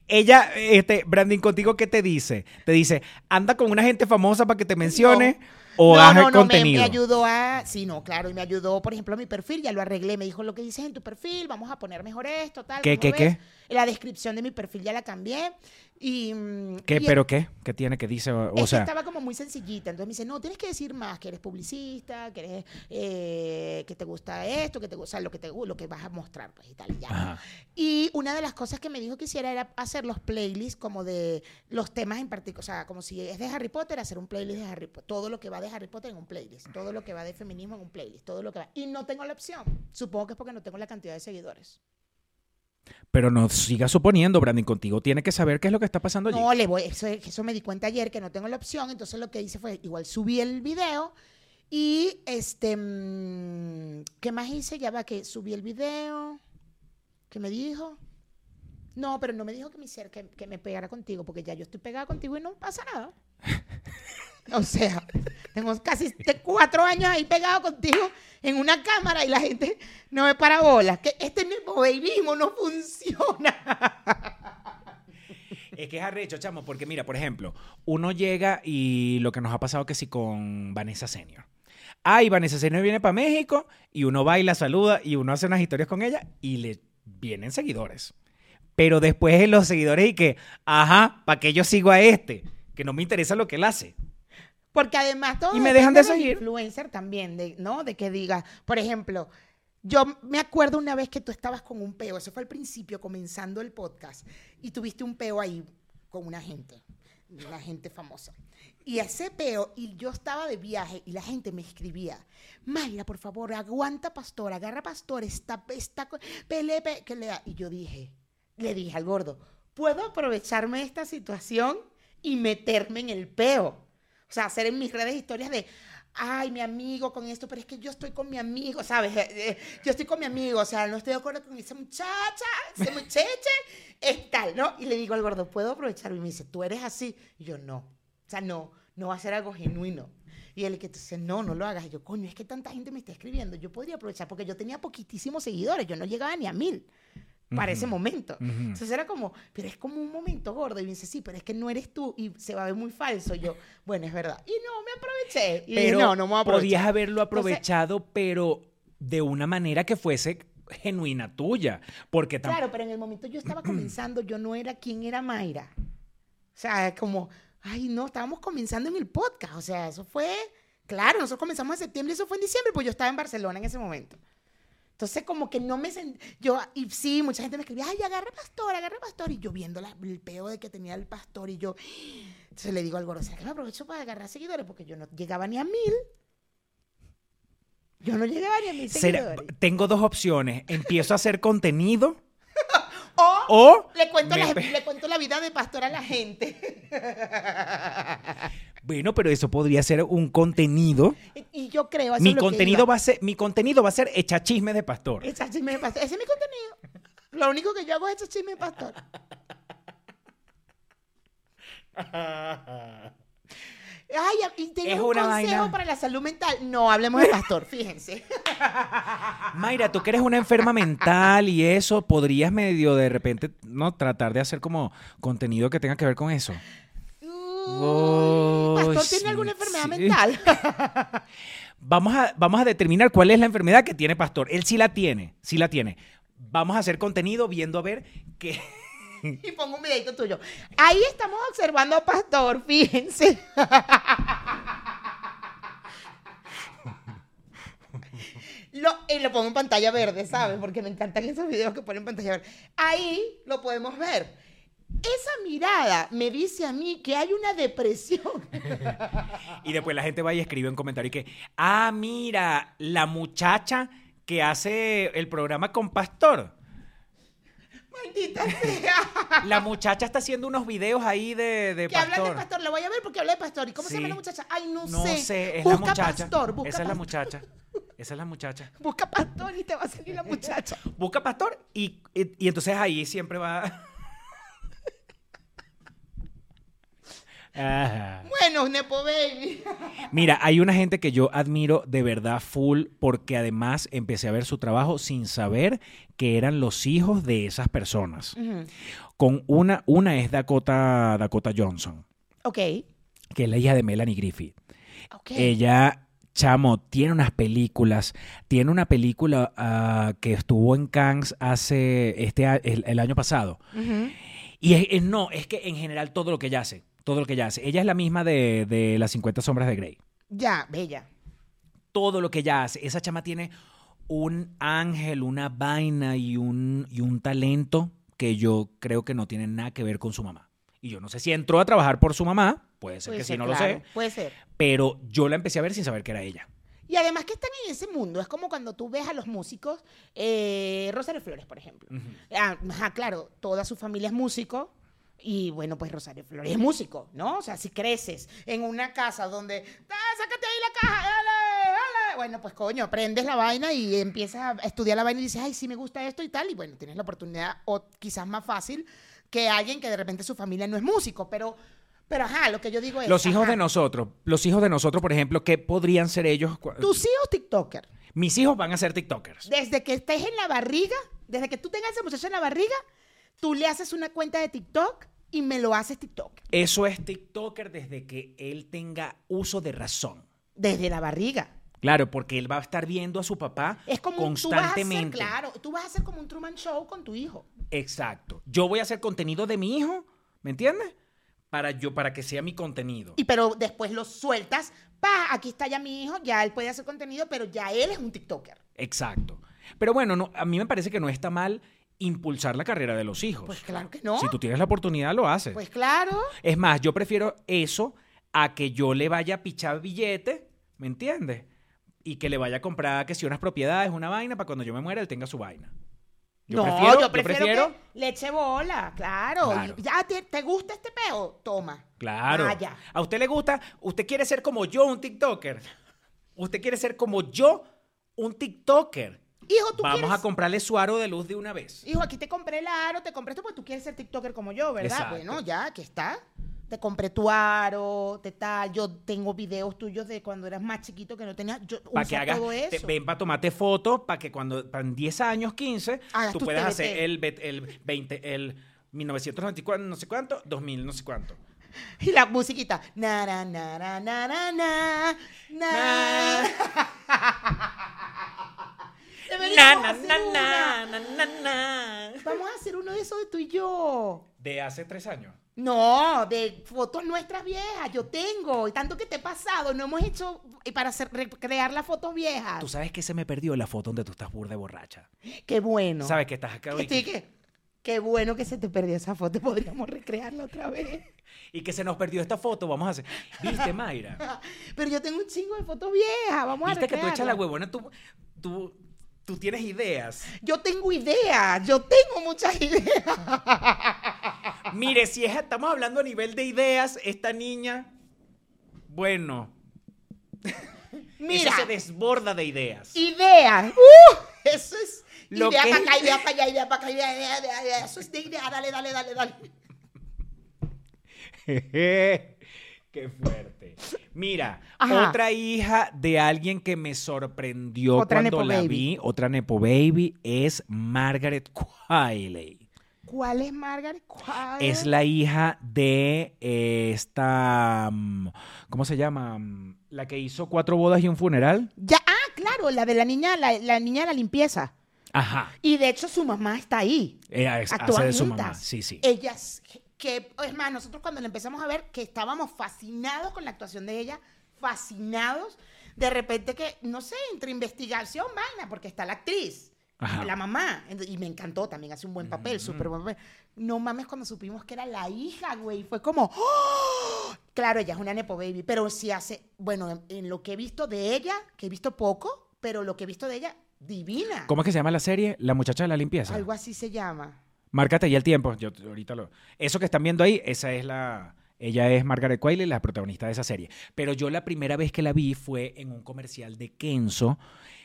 S2: Ella, este, Branding, contigo, ¿qué te dice? Te dice, anda con una gente famosa para que te mencione o
S1: no,
S2: haz
S1: no,
S2: el
S1: no, me-
S2: contenido.
S1: Me, ayudó a. Sí, no, claro, y me ayudó, por ejemplo, a mi perfil, ya lo arreglé. Me dijo lo que dices en tu perfil, vamos a poner mejor esto, tal.
S2: ¿Qué,
S1: ¿cómo
S2: qué,
S1: ves? La descripción de mi perfil ya la cambié. Y. mm,
S2: ¿Qué,
S1: y-
S2: pero qué? ¿Qué tiene que dice? O, sea,
S1: estaba como muy sencillita. Entonces me dice, no, tienes que decir más, que eres publicista, que eres, eh, que te gusta esto, que te gusta lo que te lo que vas a mostrar, pues, y tal, y ya.
S2: Ajá.
S1: Y una de las cosas que me dijo que hiciera era hacer los playlists como de los temas en particular. O sea, como si es de Harry Potter, hacer un playlist de Harry Potter. Todo lo que va de Harry Potter en un playlist. Todo lo que va de feminismo en un playlist. Todo lo que va. Y no tengo la opción. Supongo que es porque no tengo la cantidad de seguidores.
S2: Pero no sigas suponiendo, Branding, contigo tiene que saber qué es lo que está pasando allí.
S1: No, le voy. Eso, eso me di cuenta ayer que no tengo la opción. Entonces lo que hice fue, igual subí el video. Y este. mm, ¿Qué más hice? Ya va que subí el video. ¿Qué me dijo? No, pero no me dijo que me hiciera, que, que me pegara contigo, porque ya yo estoy pegada contigo y no pasa nada. O sea, tengo casi te- cuatro años ahí pegado contigo en una cámara y la gente no me para bolas. Que este mismo no funciona.
S2: Es que es arrecho, chamo, porque mira, por ejemplo, uno llega y lo que nos ha pasado que sí con Vanessa Senior. Ay, Vanessa Senior viene para México y uno va y la saluda y uno hace unas historias con ella y le vienen seguidores. Pero después los seguidores y que, ajá, ¿para qué yo sigo a este? Que no me interesa lo que él hace.
S1: Porque además todo
S2: Y me dejan de seguir.
S1: influencer también, de, ¿no? De que diga, por ejemplo, yo me acuerdo una vez que tú estabas con un peo, eso fue al principio, comenzando el podcast, y tuviste un peo ahí con una gente, una gente famosa. Y ese peo, y yo estaba de viaje, y la gente me escribía, Mayra, por favor, aguanta pastor, agarra pastor, está, está, pele, pe-", que le da. Y yo dije, le dije al gordo, ¿puedo aprovecharme de esta situación y meterme en el peo? O sea, hacer en mis redes historias de, ay, mi amigo con esto, pero es que yo estoy con mi amigo, ¿sabes? Eh, eh, Yo estoy con mi amigo, o sea, no estoy de acuerdo con esa muchacha, ese muchacha, es tal, ¿no? Y le digo al gordo, ¿puedo aprovecharme? Y me dice, ¿tú eres así? Y yo, no. O sea, no, no va a ser algo genuino. Y él que dice, no, no lo hagas. Y yo, coño, es que tanta gente me está escribiendo. Yo podría aprovechar porque yo tenía poquitísimos seguidores. Yo no llegaba ni a mil para ese momento.
S2: Ujú.
S1: Entonces era como, pero es como un momento gordo. Y me dice, sí, pero es que no eres tú y se va a ver muy falso. Y yo, bueno, es verdad. Y no, me aproveché. Y dije,
S2: Pero
S1: no, no me voy a aprovechar.
S2: podías haberlo
S1: Entonces-
S2: aprovechado, pero de una manera que fuese genuina tuya. Porque
S1: Claro, pero en el momento yo estaba comenzando, yo no era quien era Mayra. O sea, como, ay, no, estábamos comenzando en el podcast. O sea, eso fue, claro, nosotros comenzamos en septiembre, eso fue en diciembre, pues yo estaba en Barcelona en ese momento. Entonces, como que no me sentí, yo, y sí, mucha gente me escribía, ay, agarra pastor, agarra pastor, y yo viendo la- el peo de que tenía el pastor, y yo, entonces le digo al gordo, ¿será que me aprovecho para agarrar seguidores? Porque yo no llegaba ni a mil. Yo no llegaba ni a mil seguidores.
S2: tengo dos opciones. Empiezo a hacer contenido
S1: O le cuento, la,
S2: pe-
S1: le cuento la vida de pastor a la gente.
S2: Bueno, pero eso podría ser un contenido.
S1: Y- yo creo, eso
S2: Mi
S1: es lo que
S2: contenido
S1: iba.
S2: va a ser, mi contenido va a ser echa chisme de pastor.
S1: Echar chisme de pastor. Ese es mi contenido. Lo único que yo hago es echar chisme de pastor. Ay, y tengo
S2: Es
S1: un
S2: una
S1: consejo
S2: vaina.
S1: para la salud mental. No, hablemos de pastor, fíjense.
S2: Mayra, tú que eres una enferma mental y eso, podrías medio de repente no tratar de hacer como contenido que tenga que ver con eso.
S1: ¿Pastor tiene alguna enfermedad
S2: sí.
S1: mental?
S2: Vamos a, vamos a determinar cuál es la enfermedad que tiene Pastor. Él sí la tiene, sí la tiene. Vamos a hacer contenido viendo a ver qué.
S1: y pongo un videito tuyo. Ahí estamos observando a Pastor, fíjense. Lo, y lo pongo en pantalla verde, ¿sabes? Porque me encantan esos videos que ponen en pantalla verde. Ahí lo podemos ver. Esa mirada me dice a mí que hay una depresión.
S2: Y después la gente va y escribe en comentario y que, ah, mira, la muchacha que hace el programa con Pastor.
S1: Maldita sea.
S2: La muchacha está haciendo unos videos ahí de, de
S1: Que hablan
S2: Pastor.
S1: de pastor, lo voy a ver porque habla de pastor. ¿Y cómo se llama la muchacha? Ay, no,
S2: No
S1: sé.
S2: sé, es
S1: busca
S2: la muchacha.
S1: pastor, busca
S2: Esa es la
S1: pastor.
S2: muchacha. Esa es la muchacha.
S1: Busca pastor y te va a salir la muchacha.
S2: Busca Pastor y, y, y entonces ahí siempre va. Ajá.
S1: Bueno, Nepo Baby.
S2: Mira, hay una gente que yo admiro de verdad full porque además empecé a ver su trabajo sin saber que eran los hijos de esas personas. Con una, una es Dakota, Dakota Johnson,
S1: Ok.
S2: que es la hija de Melanie Griffith.
S1: Ok.
S2: Ella, chamo, tiene unas películas. Tiene una película ah, que estuvo en Cannes hace este el, el año pasado. Y es- es- no, es que en general todo lo que ella hace, todo lo que ella hace. Ella es la misma de, de las 50 sombras de Grey.
S1: Ya, bella.
S2: todo lo que ella hace. Esa chama tiene un ángel, una vaina y un, y un talento que yo creo que no tiene nada que ver con su mamá. Y yo no sé si entró a trabajar por su mamá, puede ser
S1: Puede
S2: que
S1: ser,
S2: sí, no
S1: claro,
S2: lo sé,
S1: Puede ser.
S2: pero yo la empecé a ver sin saber que era ella.
S1: Y además que están en ese mundo. Es como cuando tú ves a los músicos, eh, Rosario Flores, por ejemplo. Ah, claro, toda su familia es músico. Y bueno, pues Rosario Flores es músico, ¿no? O sea, si creces en una casa donde, "Ah, sácate ahí la caja, dale, dale. Bueno, pues coño, aprendes la vaina y empiezas a estudiar la vaina y dices, ay, sí me gusta esto y tal. Y bueno, tienes la oportunidad, o quizás más fácil, que alguien que de repente su familia no es músico, pero Pero ajá, lo que yo digo es.
S2: Los hijos
S1: ajá,
S2: de nosotros, los hijos de nosotros, por ejemplo, ¿qué podrían ser ellos?
S1: Tus hijos TikToker.
S2: Mis hijos van a ser TikTokers.
S1: Desde que estés en la barriga, desde que tú tengas a ese muchacho en la barriga, tú le haces una cuenta de TikTok y me lo haces TikTok.
S2: Eso es TikToker desde que él tenga uso de razón.
S1: Desde la barriga.
S2: Claro, porque él va a estar viendo a su papá
S1: Es como un- tú vas a hacer,
S2: constantemente.
S1: claro, tú vas a hacer como un Truman Show con tu hijo.
S2: Exacto. Yo voy a hacer contenido de mi hijo, ¿me entiendes? Para yo, para que sea mi contenido.
S1: Y pero después lo sueltas, pa, aquí está ya mi hijo, ya él puede hacer contenido, pero ya él es un TikToker.
S2: Exacto. Pero bueno, no, a mí me parece que no está mal impulsar la carrera de los hijos.
S1: Pues claro que no.
S2: Si tú tienes la oportunidad, lo haces.
S1: Pues claro.
S2: Es más, yo prefiero eso a que yo le vaya a pichar billete, ¿me entiendes? Y que le vaya a comprar, que si unas propiedades, una vaina, para cuando yo me muera, él tenga su vaina. Yo
S1: no,
S2: prefiero,
S1: yo prefiero, que le eche bola, claro. Ya te, te gusta este peo, toma.
S2: Claro.
S1: Vaya.
S2: ¿A usted le gusta? ¿Usted quiere ser como yo, un TikToker? ¿Usted quiere ser como yo, un TikToker?
S1: Hijo, tú
S2: Vamos
S1: quieres...
S2: a comprarle su aro de luz de una vez.
S1: Hijo, aquí te compré el aro, te compré esto porque tú quieres ser TikToker como yo, ¿verdad?
S2: Exacto.
S1: Bueno, ya, aquí está. Te compré tu aro, te tal. Yo tengo videos tuyos de cuando eras más chiquito que no tenías. Yo
S2: Para que hagas,
S1: todo
S2: te-
S1: eso.
S2: ven para tomarte fotos, para que cuando en 10 años, 15,
S1: Hagas
S2: tú puedas
S1: TBT.
S2: hacer el, el 20, el 1994, no sé cuánto, 2000, no sé cuánto.
S1: Y la musiquita. Na, na, na, na, na, na, na, na. Deberíamos
S2: Na, na,
S1: hacer
S2: na,
S1: una.
S2: na, na, na, na.
S1: Vamos a hacer uno de esos de tú y yo.
S2: De hace tres años.
S1: No, de fotos nuestras viejas. Yo tengo. Y tanto que te he pasado. No hemos hecho y para hacer, recrear las fotos viejas.
S2: Tú sabes que se me perdió la foto donde tú estás burda de borracha.
S1: Qué bueno.
S2: Sabes que estás acá
S1: Que
S2: hoy
S1: sí, que- Qué bueno que se te perdió esa foto. Podríamos recrearla otra vez.
S2: y que se nos perdió esta foto. Vamos a hacer. ¿Viste, Mayra?
S1: Pero yo tengo un chingo de fotos viejas. Vamos a
S2: ¿Viste que tú echas la
S1: recrearla.
S2: huevona? Tú, tú, tú tienes ideas.
S1: Yo tengo ideas. Yo tengo muchas ideas.
S2: Mire, si es, estamos hablando a nivel de ideas, esta niña, bueno,
S1: Mira.
S2: eso se desborda de ideas.
S1: Ideas. ¡Uh! Eso es.
S2: Lo
S1: idea
S2: que-
S1: para acá, idea para allá, idea para acá, idea, idea, idea, idea. Eso es de idea. Dale, dale, dale, dale.
S2: Qué fuerte. Mira,
S1: Ajá.
S2: otra hija de alguien que me sorprendió
S1: Otra
S2: cuando
S1: Nepo
S2: la
S1: Baby.
S2: vi, otra Nepo Baby, es Margaret Qualley.
S1: ¿Cuál es Margaret? ¿Cuál?
S2: Es la hija de eh, esta. mm, ¿Cómo se llama? Mm, La que hizo cuatro bodas y un funeral.
S1: Ya, ah, claro, la de la niña, la, la niña de la limpieza.
S2: Ajá.
S1: Y de hecho su mamá está ahí.
S2: Ella es-
S1: Actúan
S2: hace de su
S1: juntas.
S2: mamá. Sí, sí.
S1: Ellas, que es más, nosotros cuando la empezamos a ver, que estábamos fascinados con la actuación de ella, fascinados, de repente que, no sé, entre investigación, vaina, porque está la actriz,
S2: Ajá.
S1: la mamá, y me encantó, también hace un buen papel, súper buen papel. No mames cuando supimos que era la hija, güey, fue como, ¡oh! claro, ella es una Nepo Baby, pero sí hace, bueno, en, en lo que he visto de ella, que he visto poco, pero lo que he visto de ella, divina.
S2: ¿Cómo es que se llama la serie? La muchacha de la limpieza.
S1: Algo así se llama.
S2: Márcate ya el tiempo. Yo ahorita lo. Eso que están viendo ahí, esa es la. Ella es Margaret Qualley, la protagonista de esa serie. Pero yo la primera vez que la vi fue en un comercial de Kenzo,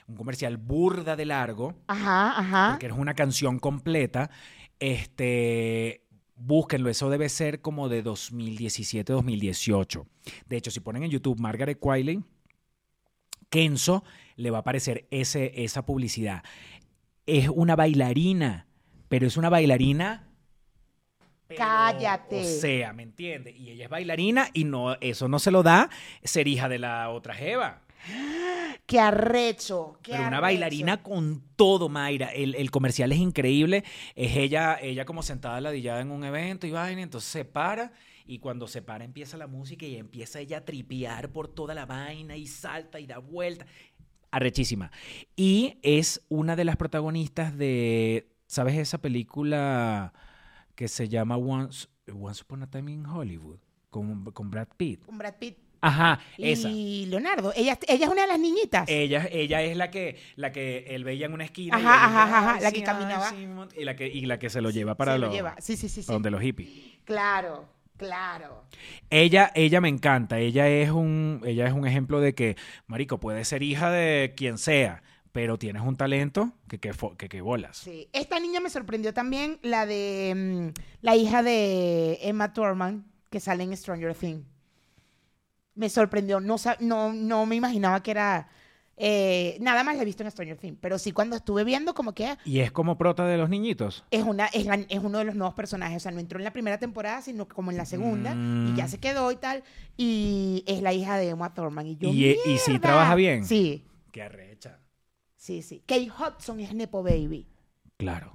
S2: un comercial burda de largo,
S1: Ajá, ajá.
S2: porque es una canción completa. Este. Búsquenlo, eso debe ser como de 2017, 2018. De hecho, si ponen en YouTube Margaret Qualley, Kenzo, le va a aparecer ese, esa publicidad. Es una bailarina, pero es una bailarina. pero,
S1: Cállate.
S2: O sea, ¿me entiendes? Y ella es bailarina y no, eso no se lo da ser hija de la otra Jeva.
S1: Qué arrecho. Qué
S2: Pero una
S1: arrecho.
S2: bailarina con todo, Mayra. El, el comercial es increíble. Es ella, ella como sentada ladillada en un evento y vaina, entonces se para. Y cuando se para empieza la música y empieza ella a tripear por toda la vaina y salta y da vuelta. Arrechísima. Y es una de las protagonistas de, ¿sabes esa película que se llama Once, Once Upon a Time in Hollywood? Con, con Brad Pitt.
S1: Con Brad Pitt.
S2: Ajá, esa.
S1: Y Leonardo. Ella, ella es una de las niñitas.
S2: Ella, ella es la que, la que él veía en una esquina. y
S1: Ajá,
S2: ella,
S1: ajá, ajá,
S2: "Ay,
S1: la
S2: sí,
S1: que
S2: ay,
S1: caminaba".
S2: sí, mon-", y, la que, y la que se lo lleva para
S1: Se lo
S2: los-
S1: lleva. Sí, sí, sí. sí.
S2: para donde los hippies.
S1: Claro, claro.
S2: Ella, ella me encanta. Ella es un, ella es un ejemplo de que, marico, puede ser hija de quien sea, pero tienes un talento que que, que, que bolas.
S1: Sí. Esta niña me sorprendió también, la de mm, la hija de Emma Thurman, que sale en Stranger Things. Me sorprendió, no, no, no me imaginaba que era... eh, nada más la he visto en Stranger Things, pero sí cuando estuve viendo como que
S2: Y es como prota de los niñitos.
S1: es, una, es, la- es uno de los nuevos personajes. O sea, no entró en la primera temporada, sino como en la segunda.
S2: Mm.
S1: Y ya se quedó y tal. Y es la hija de Emma Thurman. Y yo,
S2: Y- e, y trabaja bien.
S1: Sí,
S2: Qué arrecha.
S1: Sí, sí. Kate Hudson es Nepo Baby.
S2: Claro.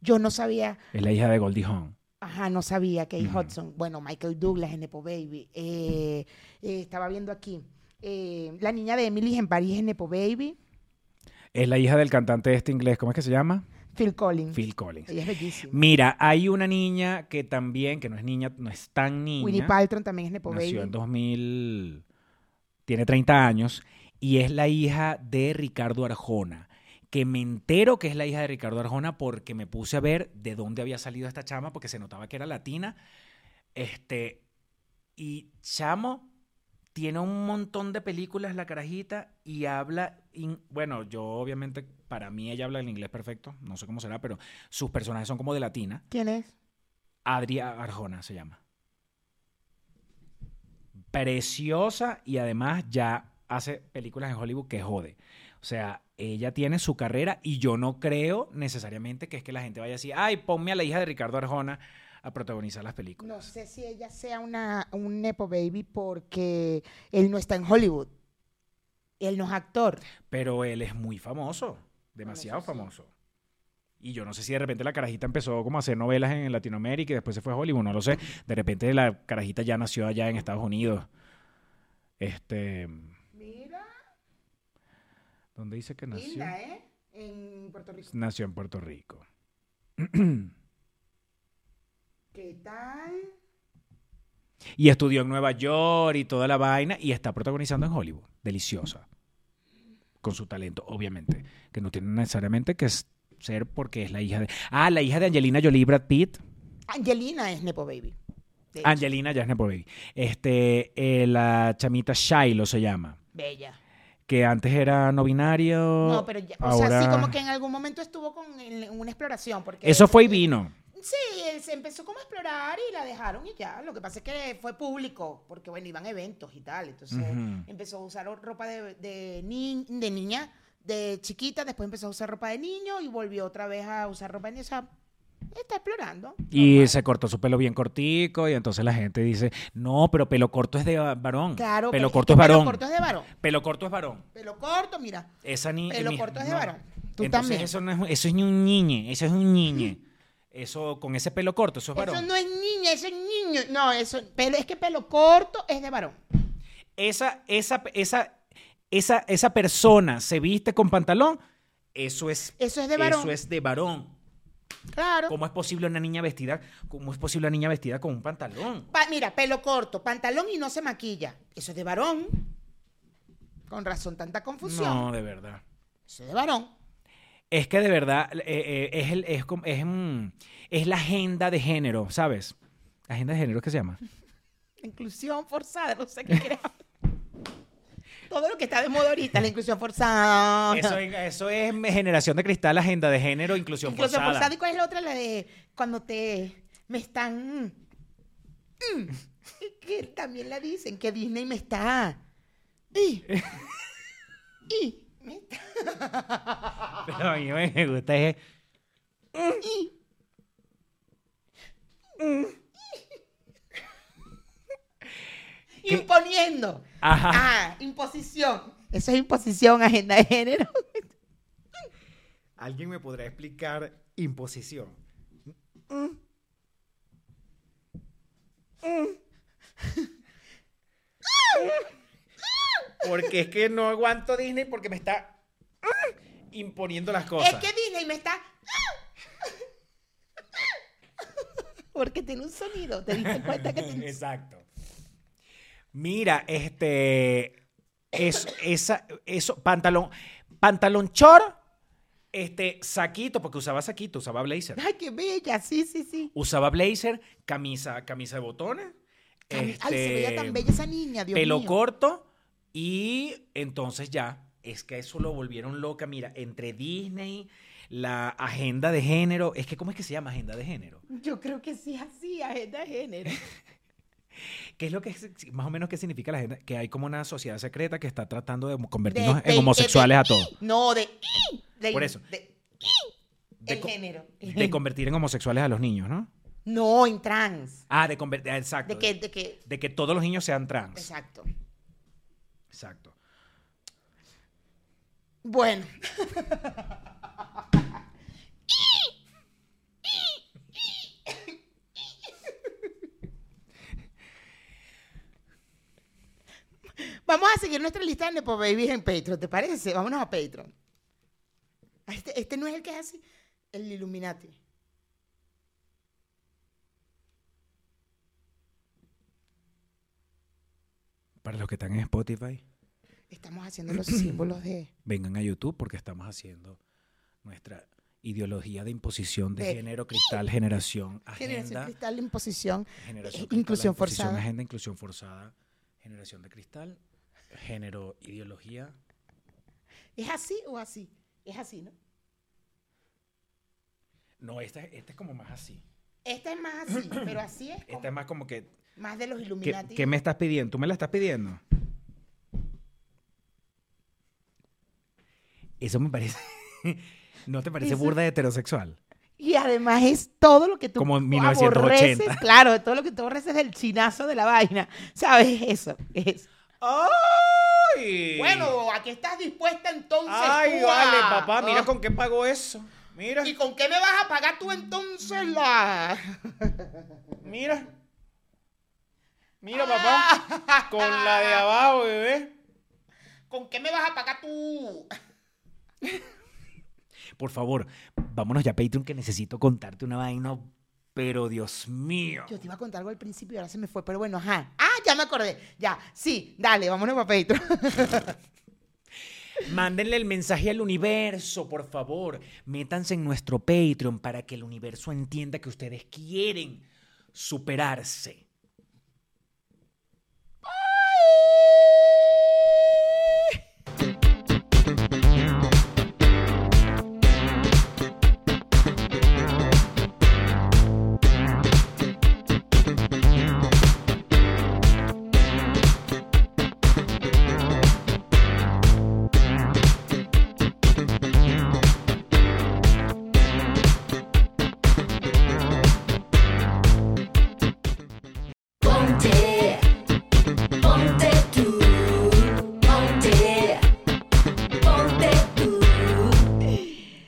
S1: Yo no sabía,
S2: Es la hija de Goldie Hawn.
S1: ajá, no sabía Kate
S2: Ujú.
S1: Hudson. Bueno, Michael Douglas es Nepo Baby. Eh, eh, estaba viendo aquí. eh, la niña de Emily en París es Nepo Baby.
S2: Es la hija del cantante este inglés. ¿Cómo es que se llama?
S1: Phil Collins.
S2: Phil Collins.
S1: Ella es bellísima.
S2: Mira, hay una niña que también, que no es niña, no es tan niña.
S1: Winnie Paltrow también es Nepo
S2: nació
S1: Baby.
S2: en 2000, tiene 30 años y es la hija de Ricardo Arjona. Que me entero que es la hija de Ricardo Arjona porque me puse a ver de dónde había salido esta chama porque se notaba que era latina. Este, y chamo tiene un montón de películas la carajita y habla, in- bueno, yo obviamente para mí ella habla el inglés perfecto, no sé cómo será, pero sus personajes son como de latina.
S1: ¿Quién es?
S2: Adria Arjona se llama. Preciosa y además ya hace películas en Hollywood que jode. O sea, ella tiene su carrera y yo no creo necesariamente que es que la gente vaya a decir, ay, ponme a la hija de Ricardo Arjona a protagonizar las películas.
S1: No sé si ella sea una, un Nepo Baby porque él no está en Hollywood. Él no es actor.
S2: Pero él es muy famoso, demasiado
S1: sí.
S2: famoso. Y yo no sé si de repente la carajita empezó como a hacer novelas en Latinoamérica y después se fue a Hollywood, no lo sé. De repente la carajita ya nació allá en Estados Unidos. Este, ¿dónde dice que nació?
S1: linda, ¿eh? En Puerto Rico.
S2: Nació en Puerto Rico.
S1: ¿Qué tal?
S2: y estudió en Nueva York y toda la vaina y está protagonizando en Hollywood. Deliciosa. Con su talento, obviamente. Que no tiene necesariamente que ser porque es la hija de... Ah, la hija de Angelina Jolie Brad Pitt.
S1: Angelina es Nepo Baby.
S2: Angelina ya es Nepo Baby. Este, eh, la chamita Shiloh se llama.
S1: Bella.
S2: Que antes era no binario.
S1: No, pero ya, o sea, sí
S2: ahora-
S1: como que en algún momento estuvo con en, una exploración. Porque
S2: Eso fue y vino.
S1: Sí, él se empezó como a explorar y la dejaron y ya. Lo que pasa es que fue público, porque bueno, iban eventos y tal. Entonces empezó a usar ropa de, de, ni- de niña, de chiquita, después empezó a usar ropa de niño y volvió otra vez a usar ropa de niño. O sea, está explorando.
S2: Y
S1: normal.
S2: se cortó su pelo bien cortico y entonces la gente dice, no, pero pelo corto es de varón.
S1: Claro,
S2: pelo corto
S1: que
S2: es varón.
S1: Pelo corto es de varón.
S2: Pelo corto es varón.
S1: Pelo corto, mira.
S2: Esa ni,
S1: Pelo
S2: mi-
S1: corto es de varón. Tú
S2: Entonces
S1: también.
S2: Eso, no es, eso es ni un niñe, eso es un niñe. Eso, con ese pelo corto, eso es varón.
S1: Eso no es niña, eso es niño. No, eso, pelo, es que pelo corto es de varón.
S2: Esa, esa, esa, esa, esa persona se viste con pantalón, eso es,
S1: Eso es de varón.
S2: Eso es de varón.
S1: Claro.
S2: ¿Cómo es posible una niña vestida, cómo es posible una niña vestida con un pantalón?
S1: Pa- mira, pelo corto, pantalón y no se maquilla. Eso es de varón. Con razón, tanta confusión.
S2: No, de verdad.
S1: Eso es de varón.
S2: Es que de verdad eh, eh, es, el, es, es, mm, es la agenda de género, ¿sabes? ¿Agenda de género qué se llama?
S1: Inclusión forzada, no sé qué creas. Todo lo que está de moda ahorita, la inclusión forzada.
S2: Eso, es- eso es generación de cristal, agenda de género, inclusión,
S1: inclusión
S2: forzada.
S1: forzada. ¿Y cuál es la otra? La de cuando te me están. mm, que también la dicen, que Disney me está. Y, y, me está.
S2: Pero a mí me gusta es...
S1: y. Imponiendo.
S2: Ajá.
S1: Ah, imposición. Eso es imposición, agenda de género.
S2: ¿Alguien me podrá explicar imposición? Porque es que no aguanto Disney porque me está imponiendo las cosas.
S1: Es que Disney me está. Porque tiene un sonido. ¿Te diste cuenta que tiene
S2: Exacto. Mira, este. Es, esa, eso, pantalón. Pantalón short, este, saquito, porque usaba saquito, usaba blazer.
S1: Ay, qué bella. Sí, sí, sí.
S2: Usaba blazer, camisa, camisa de botones.
S1: Ay, se veía
S2: este,
S1: tan bella esa niña, Dios
S2: pelo
S1: mío.
S2: corto. Y entonces ya, es que eso lo volvieron loca. Mira, entre Disney, la agenda de género. Es que, ¿cómo es que se llama agenda de género?
S1: Yo creo que sí, así, agenda de género.
S2: ¿Qué es lo que más o menos qué significa la gente? Que hay como una sociedad secreta que está tratando de convertirnos
S1: De-
S2: en homosexuales
S1: de-
S2: a todos.
S1: No, de.
S2: Por eso.
S1: el género.
S2: de convertir en homosexuales a los niños, ¿no?
S1: No, en trans.
S2: Ah, de convertir, exacto.
S1: De que, de que.
S2: de que todos los niños sean trans.
S1: Exacto.
S2: Exacto.
S1: Bueno. Vamos a seguir nuestra lista de Nepo Babies en Patreon, ¿te parece? Vámonos a Patreon. Este, este no es el que es así, el Illuminati.
S2: Para los que están en Spotify,
S1: Estamos haciendo los símbolos de...
S2: vengan a YouTube porque estamos haciendo nuestra ideología de imposición de,
S1: De-
S2: género, cristal, generación,
S1: Generación
S2: agenda.
S1: Cristal, imposición,
S2: generación
S1: eh,
S2: cristal,
S1: inclusión
S2: imposición,
S1: forzada.
S2: Agenda, inclusión forzada, generación de cristal, género, ideología.
S1: ¿Es así o así? Es así, ¿no?
S2: No, esta, esta es como más así.
S1: Esta es más así, pero así es como
S2: Esta es más como que...
S1: más de los
S2: ¿Qué,
S1: Illuminati.
S2: qué me estás pidiendo? ¿Tú me la estás pidiendo? Eso me parece... ¿No te parece
S1: Eso-
S2: burda de heterosexual?
S1: Y además es todo lo que tú
S2: Como en 1980.
S1: aborreces, claro, todo lo que tú aborreces del chinazo de la vaina. ¿Sabes? Eso, es.
S2: ¡Ay!
S1: Bueno, ¿a qué estás dispuesta entonces
S2: ¡Ay,
S1: tú a-
S2: vale, papá! Mira
S1: Ah,
S2: con qué pago eso. Mira,
S1: ¿Y con qué me vas a pagar tú entonces la...?
S2: mira. Mira, papá. Con la de abajo, bebé.
S1: ¿Con qué me vas a pagar tú?
S2: Por favor, vámonos ya a Patreon que necesito contarte una vaina. Pero Dios mío.
S1: Yo te iba a contar algo al principio y ahora se me fue, pero bueno, ajá. Ah, ya me acordé. Ya, sí, dale, vámonos para Patreon.
S2: Mándenle el mensaje al universo, por favor. Métanse en nuestro Patreon para que el universo entienda que ustedes quieren superarse. Bye.